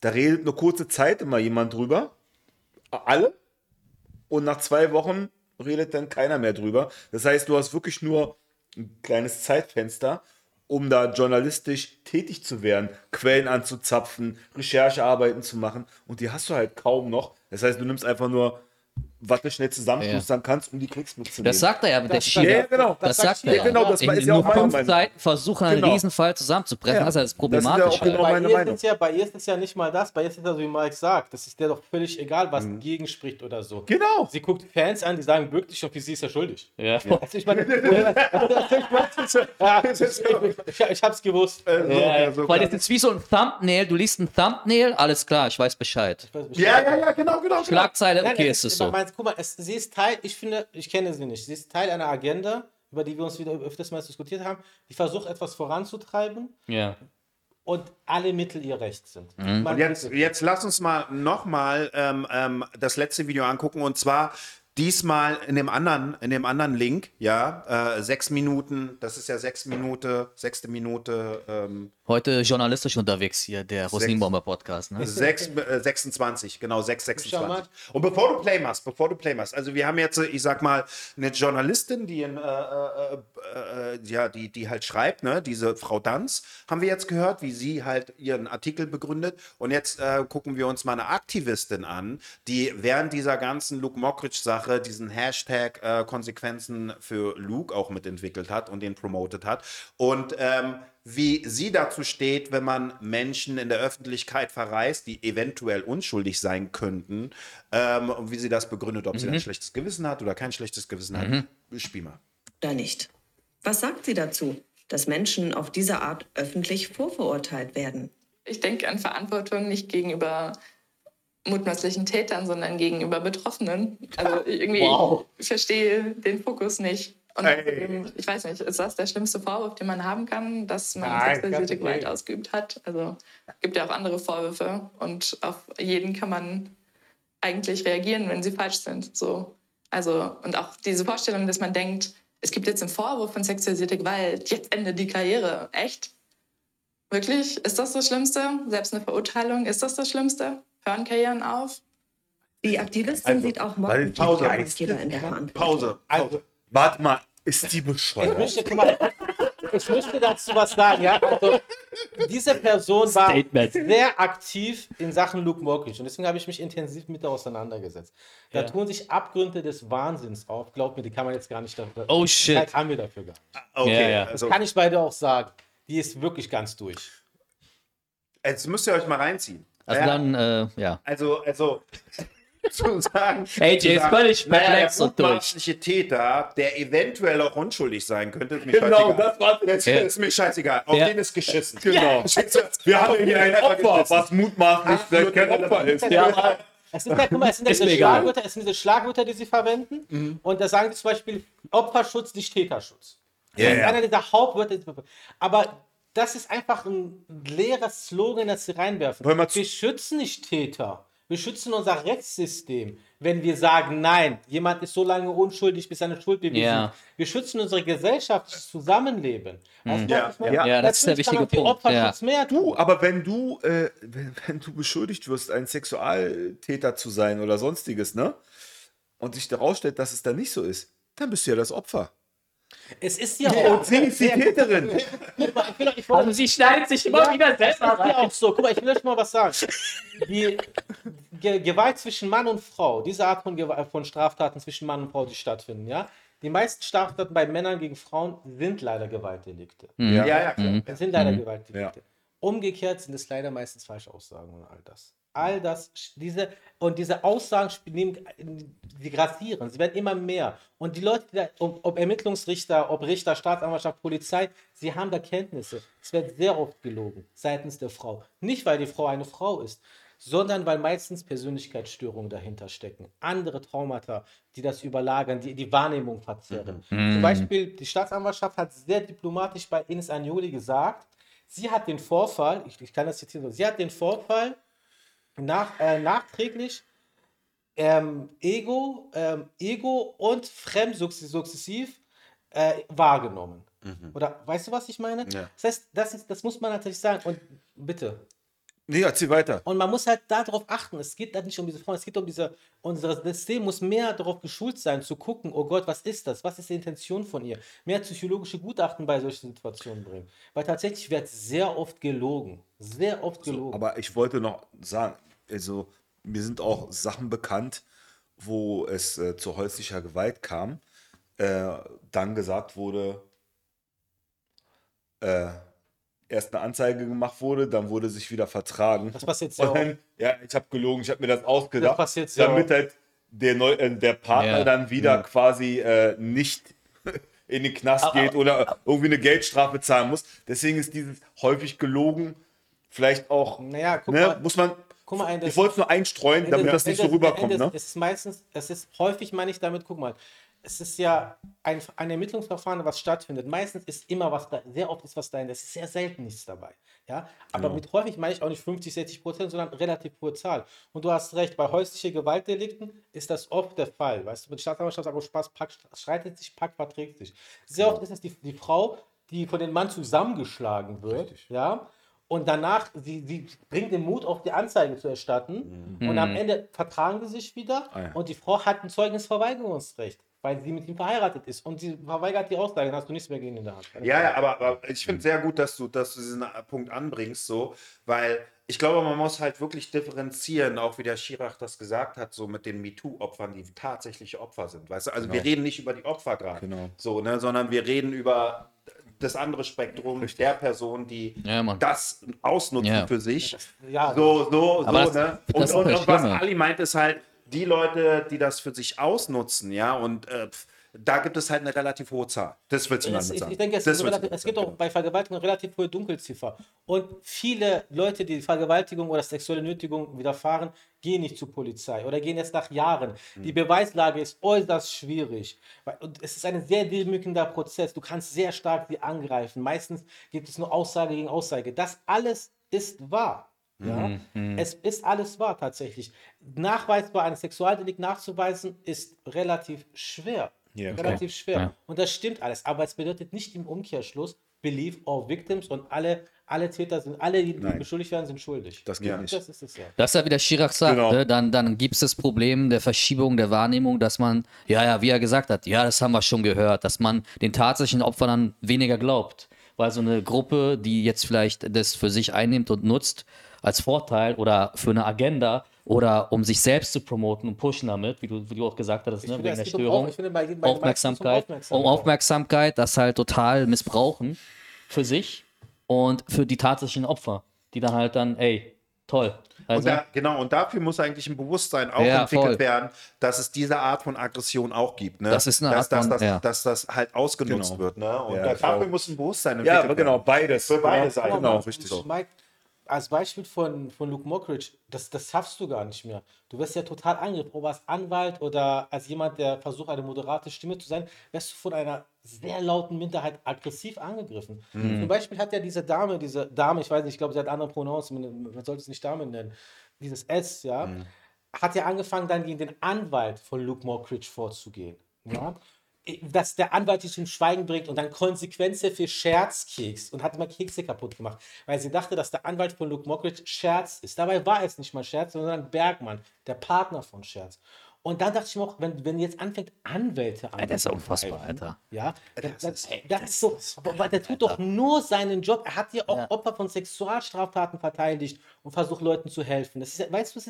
da redet eine kurze Zeit immer jemand drüber. Alle. Und nach zwei Wochen redet dann keiner mehr drüber. Das heißt, du hast wirklich nur ein kleines Zeitfenster, um da journalistisch tätig zu werden, Quellen anzuzapfen, Recherchearbeiten zu machen. Und die hast du halt kaum noch. Das heißt, du nimmst einfach nur, was du schnell zusammenschustern kannst, um die Klicks mitzunehmen. Das sagt er ja mit der Das- Schiene. Ja, ja, genau. Das, Das sagt sagt er ja, genau, das In ist ja nur auch meine fünf. Seiten versuchen, einen Genau. Riesenfall zusammenzubrechen. Ja. Das ist ja das Das ist ja Problematische. auch genau bei meine ihr Meinung. Ist ja, bei ihr ist es ja nicht mal das. Bei ihr ist es ja so, wie Mike sagt. Das ist der doch völlig egal, was gegenspricht oder so. Genau. Sie guckt Fans an, die sagen wirklich, und für sie ist er schuldig. Ja. Also ich meine, ja, ich, ich, ich hab's gewusst. Ja, Weil das ist wie so ein Thumbnail. Du liest ein Thumbnail, alles klar, ich weiß Bescheid. Ja, ja, ja, genau, genau. genau. Schlagzeile, okay, es ist es so. Meinst, guck mal, es, sie ist Teil, ich finde, ich kenne sie nicht, sie ist Teil einer Agenda, über die wir uns wieder öfters mal diskutiert haben, die versucht, etwas voranzutreiben Ja. und alle Mittel ihr Recht sind. Mhm. Und jetzt, jetzt lass uns mal nochmal ähm, ähm, das letzte Video angucken und zwar diesmal in dem anderen, in dem anderen Link, ja, äh, sechs Minuten, das ist ja sechs Minute, sechste Minute, ähm, Heute journalistisch unterwegs hier, der Rosinenbomber Podcast. Ne? sechs, äh, 26, genau, 6, Schau mal. 26. Und bevor du Play machst, bevor du Play machst, also wir haben jetzt, ich sag mal, eine Journalistin, die in, äh, äh, äh, ja, die, die halt schreibt, ne, diese Frau Danz, haben wir jetzt gehört, wie sie halt ihren Artikel begründet. Und jetzt äh, gucken wir uns mal eine Aktivistin an, die während dieser ganzen Luke Mockridge-Sache diesen Hashtag äh, Konsequenzen für Luke auch mitentwickelt hat und den promotet hat. Und ähm, wie sie dazu steht, wenn man Menschen in der Öffentlichkeit verreist, die eventuell unschuldig sein könnten, ähm, und wie sie das begründet, ob sie ein schlechtes Gewissen hat oder kein schlechtes Gewissen hat. Spiel mal. oder nicht? Was sagt sie dazu, dass Menschen auf diese Art öffentlich vorverurteilt werden? Ich denke an Verantwortung nicht gegenüber mutmaßlichen Tätern, sondern gegenüber Betroffenen. Also irgendwie Wow. ich verstehe den Fokus nicht. Und Ey. ähm, ich weiß nicht, ist das der schlimmste Vorwurf, den man haben kann, dass man Nein, sexualisierte. Gewalt ausgeübt hat? Also gibt ja auch andere Vorwürfe und auf jeden kann man eigentlich reagieren, wenn sie falsch sind. So. Also, und auch diese Vorstellung, dass man denkt, es gibt jetzt einen Vorwurf von sexualisierter Gewalt, jetzt endet die Karriere. Echt? Wirklich? Ist das das Schlimmste? Selbst eine Verurteilung, ist das das Schlimmste? Hören Karrieren auf? Die Aktivistin sieht auch und Geist- Arbeitgeber in der Verantwortung. Pause. Also, Warte mal, ist die ich bescheuert? möchte, guck mal, ich möchte dazu was sagen, ja. Also, diese Person war Statement. sehr aktiv in Sachen Luke Mockridge und deswegen habe ich mich intensiv mit ihr auseinandergesetzt. Da tun sich Abgründe des Wahnsinns auf. Glaub mir, die kann man jetzt gar nicht. dafür- Oh, shit. Zeit haben wir dafür gar nicht. Okay, Ja, ja. also Kann ich beide auch sagen. Die ist wirklich ganz durch. jetzt müsst ihr euch mal reinziehen. Also Ja, dann, äh, ja. Also, also zu sagen. AJ zu ist sagen, völlig perplex der und durch. Täter, der eventuell auch unschuldig sein könnte, ist mir Genau, scheißegal. das war Das Ja. ist mir scheißegal. Auf Ja. den ist geschissen. Genau. Wir haben hier ein Opfer, was mutmaßlich vielleicht kein Opfer ist. Ja, Es sind ja, guck mal, es sind ja diese. Schlagwörter, es sind diese Schlagwörter, die sie verwenden. Und da sagen sie zum Beispiel Opferschutz, nicht Täterschutz. Das ist ja. einer dieser Hauptwörter. Aber das ist einfach ein leerer Slogan, das sie reinwerfen. Wir schützen nicht Täter. Wir schützen unser Rechtssystem, wenn wir sagen, nein, jemand ist so lange unschuldig, bis seine Schuld bewiesen Ja. ist. Wir schützen unser gesellschaftliches Zusammenleben. Du, Ja, ja. Ja, das ist der wichtige Punkt, Opferschutz mehr tun. Du, aber wenn du, äh, wenn, wenn du beschuldigt wirst, ein Sexualtäter zu sein oder sonstiges, ne? Und sich herausstellt, dass es dann nicht so ist, dann bist du ja das Opfer. Es ist ja Und sie ist die Täterin. Guck mal, ich will, will, Also sie schneidet sich immer Ja, wieder das selber ist ja auch so. Guck mal, ich will euch mal was sagen. Die Ge Gewalt zwischen Mann und Frau, diese Art von, von Straftaten zwischen Mann und Frau, die stattfinden, ja, die meisten Straftaten bei Männern gegen Frauen sind leider Gewaltdelikte. Ja, ja, klar. Das sind leider Mhm. Gewaltdelikte. Umgekehrt sind es leider meistens falsche Aussagen und all das. All das, diese, und diese Aussagen spielen, die grassieren, sie werden immer mehr. Und die Leute, die da, ob, ob Ermittlungsrichter, ob Richter, Staatsanwaltschaft, Polizei, sie haben da Kenntnisse. Es wird sehr oft gelogen seitens der Frau. Nicht, weil die Frau eine Frau ist, sondern weil meistens Persönlichkeitsstörungen dahinter stecken. Andere Traumata, die das überlagern, die die Wahrnehmung verzerren. Zum Beispiel, die Staatsanwaltschaft hat sehr diplomatisch bei Ines Agnoli gesagt, sie hat den Vorfall, ich, ich kann das zitieren, sie hat den Vorfall nach, äh, nachträglich ähm, Ego, ähm, Ego und fremdsukzessiv äh, wahrgenommen. Oder weißt du, was ich meine? Ja. Das heißt, das, ist, das muss man natürlich sagen. Und bitte. Nee, erzähl weiter. Und man muss halt darauf achten. Es geht halt nicht um diese Frauen, es geht um diese. Unser System muss mehr darauf geschult sein, zu gucken, oh Gott, was ist das? Was ist die Intention von ihr? Mehr psychologische Gutachten bei solchen Situationen bringen. Weil tatsächlich wird sehr oft gelogen. Sehr oft gelogen. Aber ich wollte noch sagen, also mir sind auch Sachen bekannt, wo es äh, zu häuslicher Gewalt kam, äh, dann gesagt wurde, äh, erst eine Anzeige gemacht wurde, dann wurde sich wieder vertragen. Das passiert Und dann, ja, ich habe gelogen, ich habe mir das ausgedacht, Das passiert sehr damit oft. halt der, Neu äh, der Partner Ja. dann wieder quasi äh, nicht in den Knast geht oder irgendwie eine Geldstrafe zahlen muss. Deswegen ist dieses häufig gelogen vielleicht auch, Naja, guck ne, mal. muss man, Guck mal, ein- ich wollte es nur einstreuen, Ende- damit das nicht so rüberkommt. Ende- Ne? Es ist meistens, es ist häufig, meine ich damit, guck mal, es ist ja ein, ein Ermittlungsverfahren, was stattfindet. Meistens ist immer was da, sehr oft ist was dahin, es ist sehr selten nichts dabei. Ja? Aber Genau. mit häufig meine ich auch nicht 50, 60 Prozent, sondern relativ hohe Zahl. Und du hast recht, bei häuslichen Gewaltdelikten ist das oft der Fall. Weißt du, mit Staatsanwaltschaft sagt, oh, Spaß, Pack, streitet sich, Pack verträgt sich. Sehr Genau. oft ist es die, die Frau, die von dem Mann zusammengeschlagen wird. Ja? Und danach, sie, sie bringt den Mut auf, die Anzeige zu erstatten. Und am Ende vertragen sie sich wieder. Mhm. Ah ja. Und die Frau hat ein Zeugnisverweigerungsrecht, weil sie mit ihm verheiratet ist. Und sie verweigert die Aussage, dann hast du nichts mehr gegen ihn in der Hand. Ja, ja, aber, aber ich finde sehr gut, dass du, dass du diesen Punkt anbringst, so, weil ich glaube, man muss halt wirklich differenzieren, auch wie der Schirach das gesagt hat, so mit den MeToo-Opfern, die tatsächliche Opfer sind. Weißt du, also wir reden nicht über die Opfer gerade, Genau. so, ne, sondern wir reden über das andere Spektrum der Person, die Ja, das ausnutzen Ja. für sich. Ja, So, so, Aber so, das- ne? das Und, und, und was. Ali meint, ist halt, die Leute, die das für sich ausnutzen, ja, und äh, pf, da gibt es halt eine relativ hohe Zahl. Das willst du damit sagen. ich denke, es, das relativ, es gibt sagen, auch bei Vergewaltigung eine relativ hohe Dunkelziffer. Und viele Leute, die Vergewaltigung oder sexuelle Nötigung widerfahren, gehen nicht zur Polizei oder gehen jetzt nach Jahren. Hm. Die Beweislage ist äußerst schwierig. Und es ist ein sehr demütigender Prozess. Du kannst sehr stark sie angreifen. Meistens gibt es nur Aussage gegen Aussage. Das alles ist wahr. Ja? Mhm, Es ist alles wahr tatsächlich. Nachweisbar ein Sexualdelikt nachzuweisen ist relativ schwer. Ja, klar. relativ schwer. Ja. Und das stimmt alles. Aber es bedeutet nicht im Umkehrschluss, believe all victims und alle, alle Täter sind, alle, die Nein. beschuldigt werden, sind schuldig. Das geht nicht. Das ist es ja. Das ist ja, wie der Chirac sagt, Genau. ne? dann, dann gibt es das Problem der Verschiebung der Wahrnehmung, dass man, ja, ja, wie er gesagt hat, ja, das haben wir schon gehört, dass man den tatsächlichen Opfern dann weniger glaubt. Weil so eine Gruppe, die jetzt vielleicht das für sich einnimmt und nutzt als Vorteil oder für eine Agenda oder um sich selbst zu promoten und pushen damit, wie du, wie du auch gesagt hast, ne, finde, wegen der um Störung. Ich finde, bei- bei Aufmerksamkeit, geht's um um Aufmerksamkeit, das halt total missbrauchen für sich und für die tatsächlichen Opfer, die dann halt dann, ey, toll. Und Also, da, genau, und dafür muss eigentlich ein Bewusstsein auch Ja, entwickelt voll. werden, dass es diese Art von Aggression auch gibt. Ne? Das ist eine dass, Art dass, von- dass, ja. dass das halt ausgenutzt Genau. wird. Ne? Und Ja, da- dafür voll. muss ein Bewusstsein Ja, entwickelt aber genau, werden. beides. Für beide Ja, Seiten. Genau, So. richtig. Mike, als Beispiel von, von Luke Mockridge, das, das schaffst du gar nicht mehr. Du wirst ja total angegriffen, ob als Anwalt oder als jemand, der versucht, eine moderate Stimme zu sein, wirst du von einer sehr lauten Minderheit aggressiv angegriffen. Zum Beispiel hat ja diese Dame, diese Dame, ich weiß nicht, ich glaube, sie hat andere Pronouns, man man sollte es nicht Dame nennen, dieses S, ja, Mhm. hat ja angefangen, dann gegen den Anwalt von Luke Mockridge vorzugehen. Ja? Dass der Anwalt sich zum Schweigen bringt und dann Konsequenzen für Scherzkeks und hat immer Kekse kaputt gemacht, weil sie dachte, dass der Anwalt von Luke Mockridge Scherz ist. Dabei war es nicht mal Scherz, sondern Bergmann, der Partner von Scherz. Und dann dachte ich mir auch, wenn, wenn jetzt anfängt, Anwälte Alter, das ist unfassbar, anzugreifen, Alter. Ja, das, Das ist- das ist so, aber der tut doch nur seinen Job. Er hat ja auch Opfer von Sexualstraftaten verteidigt und versucht Leuten zu helfen. Das ist, ja- weißt du?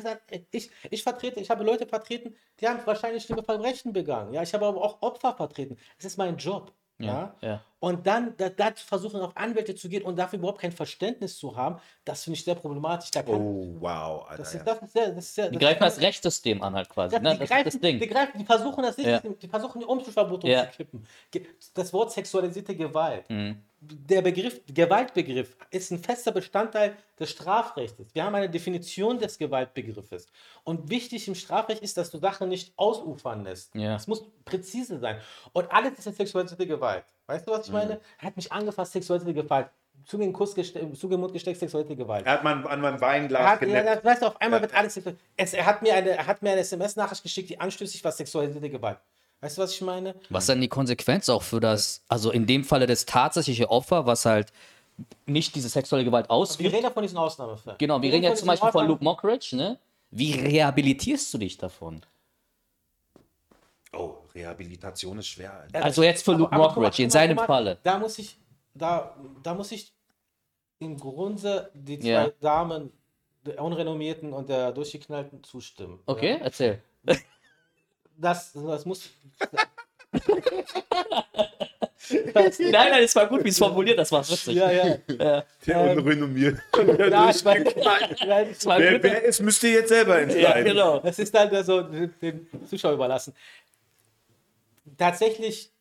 Ich, ich vertrete, ich habe Leute vertreten, die haben wahrscheinlich schlimme Verbrechen begangen. Ja, ich habe aber auch Opfer vertreten. Das ist mein Job. Ja, ja. Und dann da, da versuchen, auf Anwälte zu gehen und dafür überhaupt kein Verständnis zu haben, das finde ich sehr problematisch. Da Oh, wow, Alter. das, ist, das ist sehr, das ist sehr, Die das greifen das Rechtssystem an halt quasi. ne? die, Das greifen, das Ding. Die, greifen, die versuchen das nicht, Ja. die versuchen die Umzugsverbotung zu kippen. Das Wort sexualisierte Gewalt. Mhm. Der Begriff, Gewaltbegriff ist ein fester Bestandteil des Strafrechts. Wir haben eine Definition des Gewaltbegriffes. Und wichtig im Strafrecht ist, dass du Sachen nicht ausufern lässt. Ja. Es muss präzise sein. Und alles ist eine sexualisierte Gewalt. Weißt du, was ich meine? Er hat mich angefasst, sexualisierte Gewalt. In den Kuss Zunge im Mund gesteckt, sexualisierte Gewalt. Er hat man an meinem Er Weinglas ja, das, weißt du, auf einmal wird alles. Es, er, hat mir eine, er hat mir eine SMS-Nachricht geschickt, die anstößig war, sexualisierte Gewalt. Weißt du, was ich meine? Was dann die Konsequenz auch für das, also in dem Falle das tatsächliche Opfer, was halt nicht diese sexuelle Gewalt Wir ausübt. reden ja von diesen Ausnahmefällen. Genau, wir reden jetzt zum Beispiel von Ausnahmen- Luke Mockridge, ne? Wie rehabilitierst du dich davon? Oh, Rehabilitation ist schwer. Also jetzt für Luke Aber- mal, Mockridge, in seinem mal, Falle. Da muss ich, da, da muss ich im Grunde die zwei Ja. Damen, der unrenommierten und der durchgeknallten, zustimmen. Okay, Ja. erzähl. Das, das muss. Nein, nein, es war gut, wie es formuliert, das war witzig. ja, ja. Der Ähm, unrenommiert. ja ich meine, ja, Das war Wer, gut. wer ist, müsst ihr jetzt selber entscheiden. Ja, genau. Das ist dann so den Zuschauer überlassen. Tatsächlich,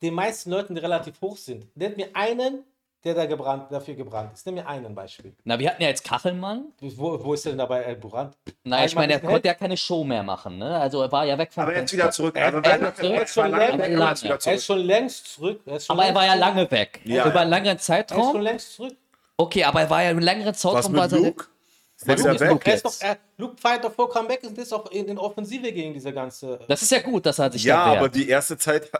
den meisten Leuten, die relativ hoch sind, nennt mir einen, der da gebrannt, dafür gebrannt ist. Nenn mir einen Beispiel. Na, wir hatten ja jetzt Kachelmann. Wo, wo ist der denn dabei äh, gebrannt? Nein, ich meine, er konnte ja keine Show mehr machen, ne? Also er war ja weg vom Aber jetzt Fenster. wieder zurück. Er- Also, er- er, er ist schon Er ist längst zurück. Er ist schon Aber er war ja lange weg. Ja. Über einen längeren zurück. Er ist schon Zeitraum. längst zurück. Okay, aber er war ja einen längeren Was Zeitraum. mit war er- Luke? Ist Was mit? Luke? Er ist doch, jetzt. er, Luke feiert doch vor Comeback und ist auch in, in Offensive gegen diese ganze. Das ist ja gut, dass er sich Ja, aber die erste Zeit.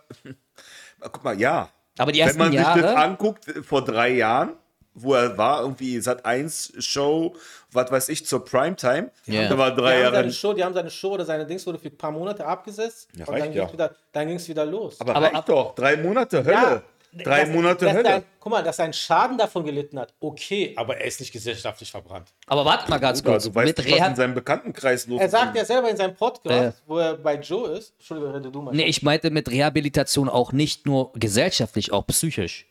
Guck mal, ja. Aber die Wenn ersten man sich das Jahre. anguckt, äh, vor drei Jahren, wo er war, irgendwie Sat 1 Show, was weiß ich, zur Primetime, Ja. da war Die drei haben, Jahre. seine Show, die haben seine Show oder seine Dings wurde für ein paar Monate abgesetzt. Ja, und dann ja. ging es wieder, dann wieder los. Aber, Aber reicht ab- doch, drei Monate Hölle. Drei dass- Monate dass Hölle. Ein, guck mal, dass er einen Schaden davon gelitten hat, okay, aber er ist nicht gesellschaftlich verbrannt. Aber warte mal ganz Bruder, kurz. du weißt Mit nicht, was in Rehab seinem Bekanntenkreis los Er sagt ja selber in seinem Podcast, wo er bei Joe ist, Entschuldigung, rede du mal. Nee, ich meinte mit Rehabilitation auch nicht nur gesellschaftlich, auch psychisch.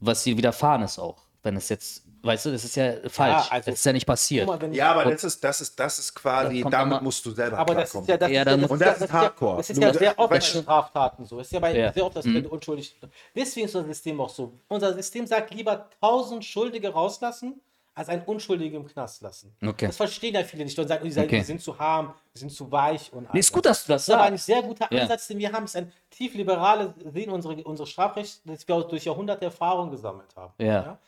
Was dir widerfahren ist auch. Wenn es jetzt, weißt du, das ist ja falsch. also- das ist ja nicht passiert. Mal, Ja, aber das ist, das ist, das ist quasi, Das damit nochmal- musst du selber aber das ist ja, das Ja, ja, Und das ist ja- Hardcore. Das ist ja sehr oft bei Straftaten so. Das ist ja bei Ja. sehr oft, dass du unschuldig. Deswegen ist unser System auch so. Unser System sagt lieber tausend Schuldige rauslassen, als einen Unschuldigen im Knast lassen. Okay. Das verstehen ja viele nicht und sagen, die, sagen, Okay. die sind zu harm, die sind zu weich und Nee, ist alles. gut, dass du das Das ist aber ein sagst. sehr guter Ja. Ansatz, den wir haben. Es ist ein tief liberales Sehen unsere, unsere Strafrecht, das wir auch durch Jahrhunderte Erfahrung gesammelt haben. Ja.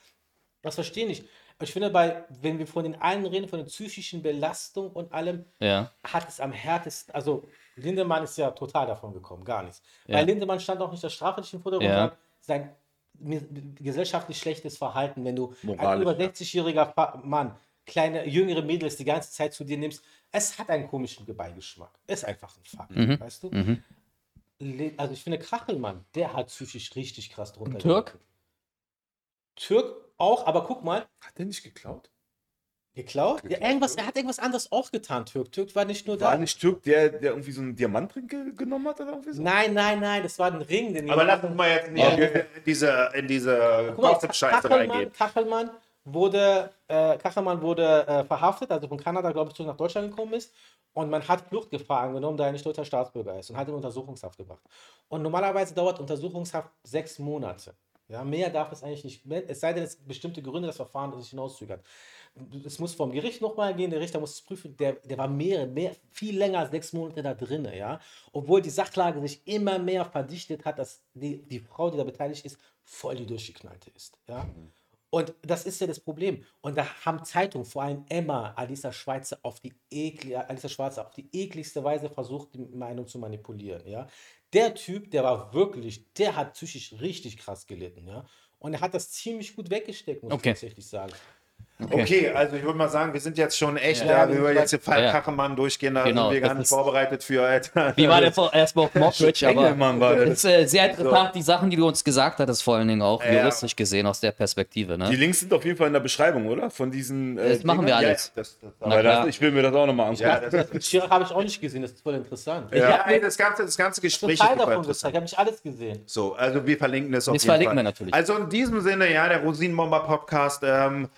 Das verstehe ich. Ich finde, bei, wenn wir von den allen reden, von der psychischen Belastung und allem, Ja. hat es am härtesten, also Lindemann ist ja total davon gekommen, gar nichts. Ja. Bei Lindemann stand auch nicht das strafrechtliche Vordergrund, Ja. sein gesellschaftlich schlechtes Verhalten, wenn du ein Moralisch, über ja. 60-jähriger Fa- Mann kleine jüngere Mädels die ganze Zeit zu dir nimmst, es hat einen komischen Beigeschmack. Ist einfach ein Fakt, Mhm. weißt du? Le- Also ich finde Krachelmann, der hat psychisch richtig krass drunter. Türk? Türk auch, aber guck mal, Hat der nicht geklaut? geklaut? Ja, irgendwas, er hat irgendwas anderes auch getan, Türk. Türk war nicht nur da. War nicht Türk, der, der irgendwie so einen Diamantring ge genommen hat oder irgendwie so? Nein, nein, nein, das war ein Ring, den Aber lass uns mal jetzt nicht Okay. in diese, in diese Gossip-Scheiße Kachelmann, reingehen. Kachelmann wurde, äh, Kachelmann wurde äh, verhaftet, also von Kanada, glaube ich, zurück nach Deutschland gekommen ist. Und man hat Fluchtgefahr angenommen, da er nicht deutscher Staatsbürger ist und hat ihn in Untersuchungshaft gebracht. Und normalerweise dauert Untersuchungshaft sechs Monate. Ja, mehr darf es eigentlich nicht, es sei denn, es bestimmte Gründe das Verfahren sich hinauszögert. Es muss vom Gericht nochmal gehen, der Richter muss es prüfen. Der, der war mehr, mehr, viel länger als sechs Monate da drin, ja. Obwohl die Sachlage sich immer mehr verdichtet hat, dass die, die Frau, die da beteiligt ist, voll die durchgeknallte ist, ja. Und das ist ja das Problem. Und da haben Zeitungen, vor allem Emma, Alisa Schweizer, auf die, ekli Alisa Schwarzer auf die ekligste Weise versucht, die Meinung zu manipulieren. Ja? Der Typ, der war wirklich, der hat psychisch richtig krass gelitten. Ja? Und er hat das ziemlich gut weggesteckt, muss Okay. ich tatsächlich sagen. Okay, also ich würde mal sagen, wir sind jetzt schon echt Ja, da, wir wir sind jetzt den Fall Ja. Kachemann durchgehen, da Genau, sind wir gar das nicht vorbereitet für. Alter. Wie war der vor, erstmal auf Mockridge, aber Engelmann war es das. ist äh, sehr interessant, die Sachen, die du uns gesagt hattest, vor allen Dingen auch Ja. juristisch gesehen aus der Perspektive. Die Ne? Links sind auf jeden Fall in der Beschreibung, oder? Von diesen. Äh, Das machen wir Dingern? Ja, alles. das, das, Aber das, ich will mir das auch nochmal angucken. ja, das, Mit Chirac habe ich auch nicht gesehen, das ist voll interessant. ja, Ich habe ey, das ganze, das ganze Gespräch ist super davon gezeigt, ich habe nicht alles gesehen. So, also wir verlinken das auf Das jeden verlinken Fall. wir natürlich. Also in diesem Sinne, ja, der Rosinenbomber Podcast ähm,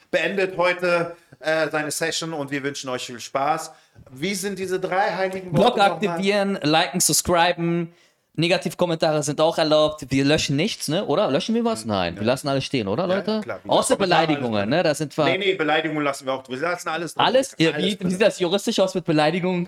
beendet heute äh, seine Session und wir wünschen euch viel Spaß. Wie sind diese drei heiligen Blog nochmal? aktivieren, liken, subscriben. Negativkommentare sind auch erlaubt. Wir löschen nichts, ne? Oder? Löschen wir was? Nein. Wir lassen alles stehen, oder, Leute? klar. Außer Beleidigungen, ne? Da sind wir. Nee, nee, Beleidigungen lassen wir auch drin. Wir lassen alles drin. Alles? Ja, Alles wie, drin. wie sieht das juristisch aus mit Beleidigungen?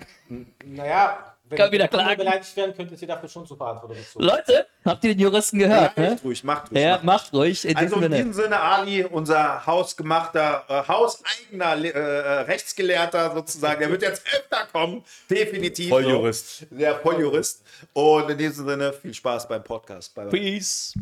Naja, wenn Kann wieder klagen. beleidigt werden, könnt ihr sie dafür schon zur Verantwortung gezogen. Leute, habt ihr den Juristen gehört? Ja, ne? macht ruhig, macht ruhig. Ja, macht macht ruhig. In Also diesem in Sinne. diesem Sinne, Ali, unser hausgemachter, äh, hauseigener äh, äh, Rechtsgelehrter sozusagen, der wird jetzt öfter kommen, definitiv. Volljurist. So. Der Volljurist. Und in diesem Sinne, viel Spaß beim Podcast. Bye, bye. Peace.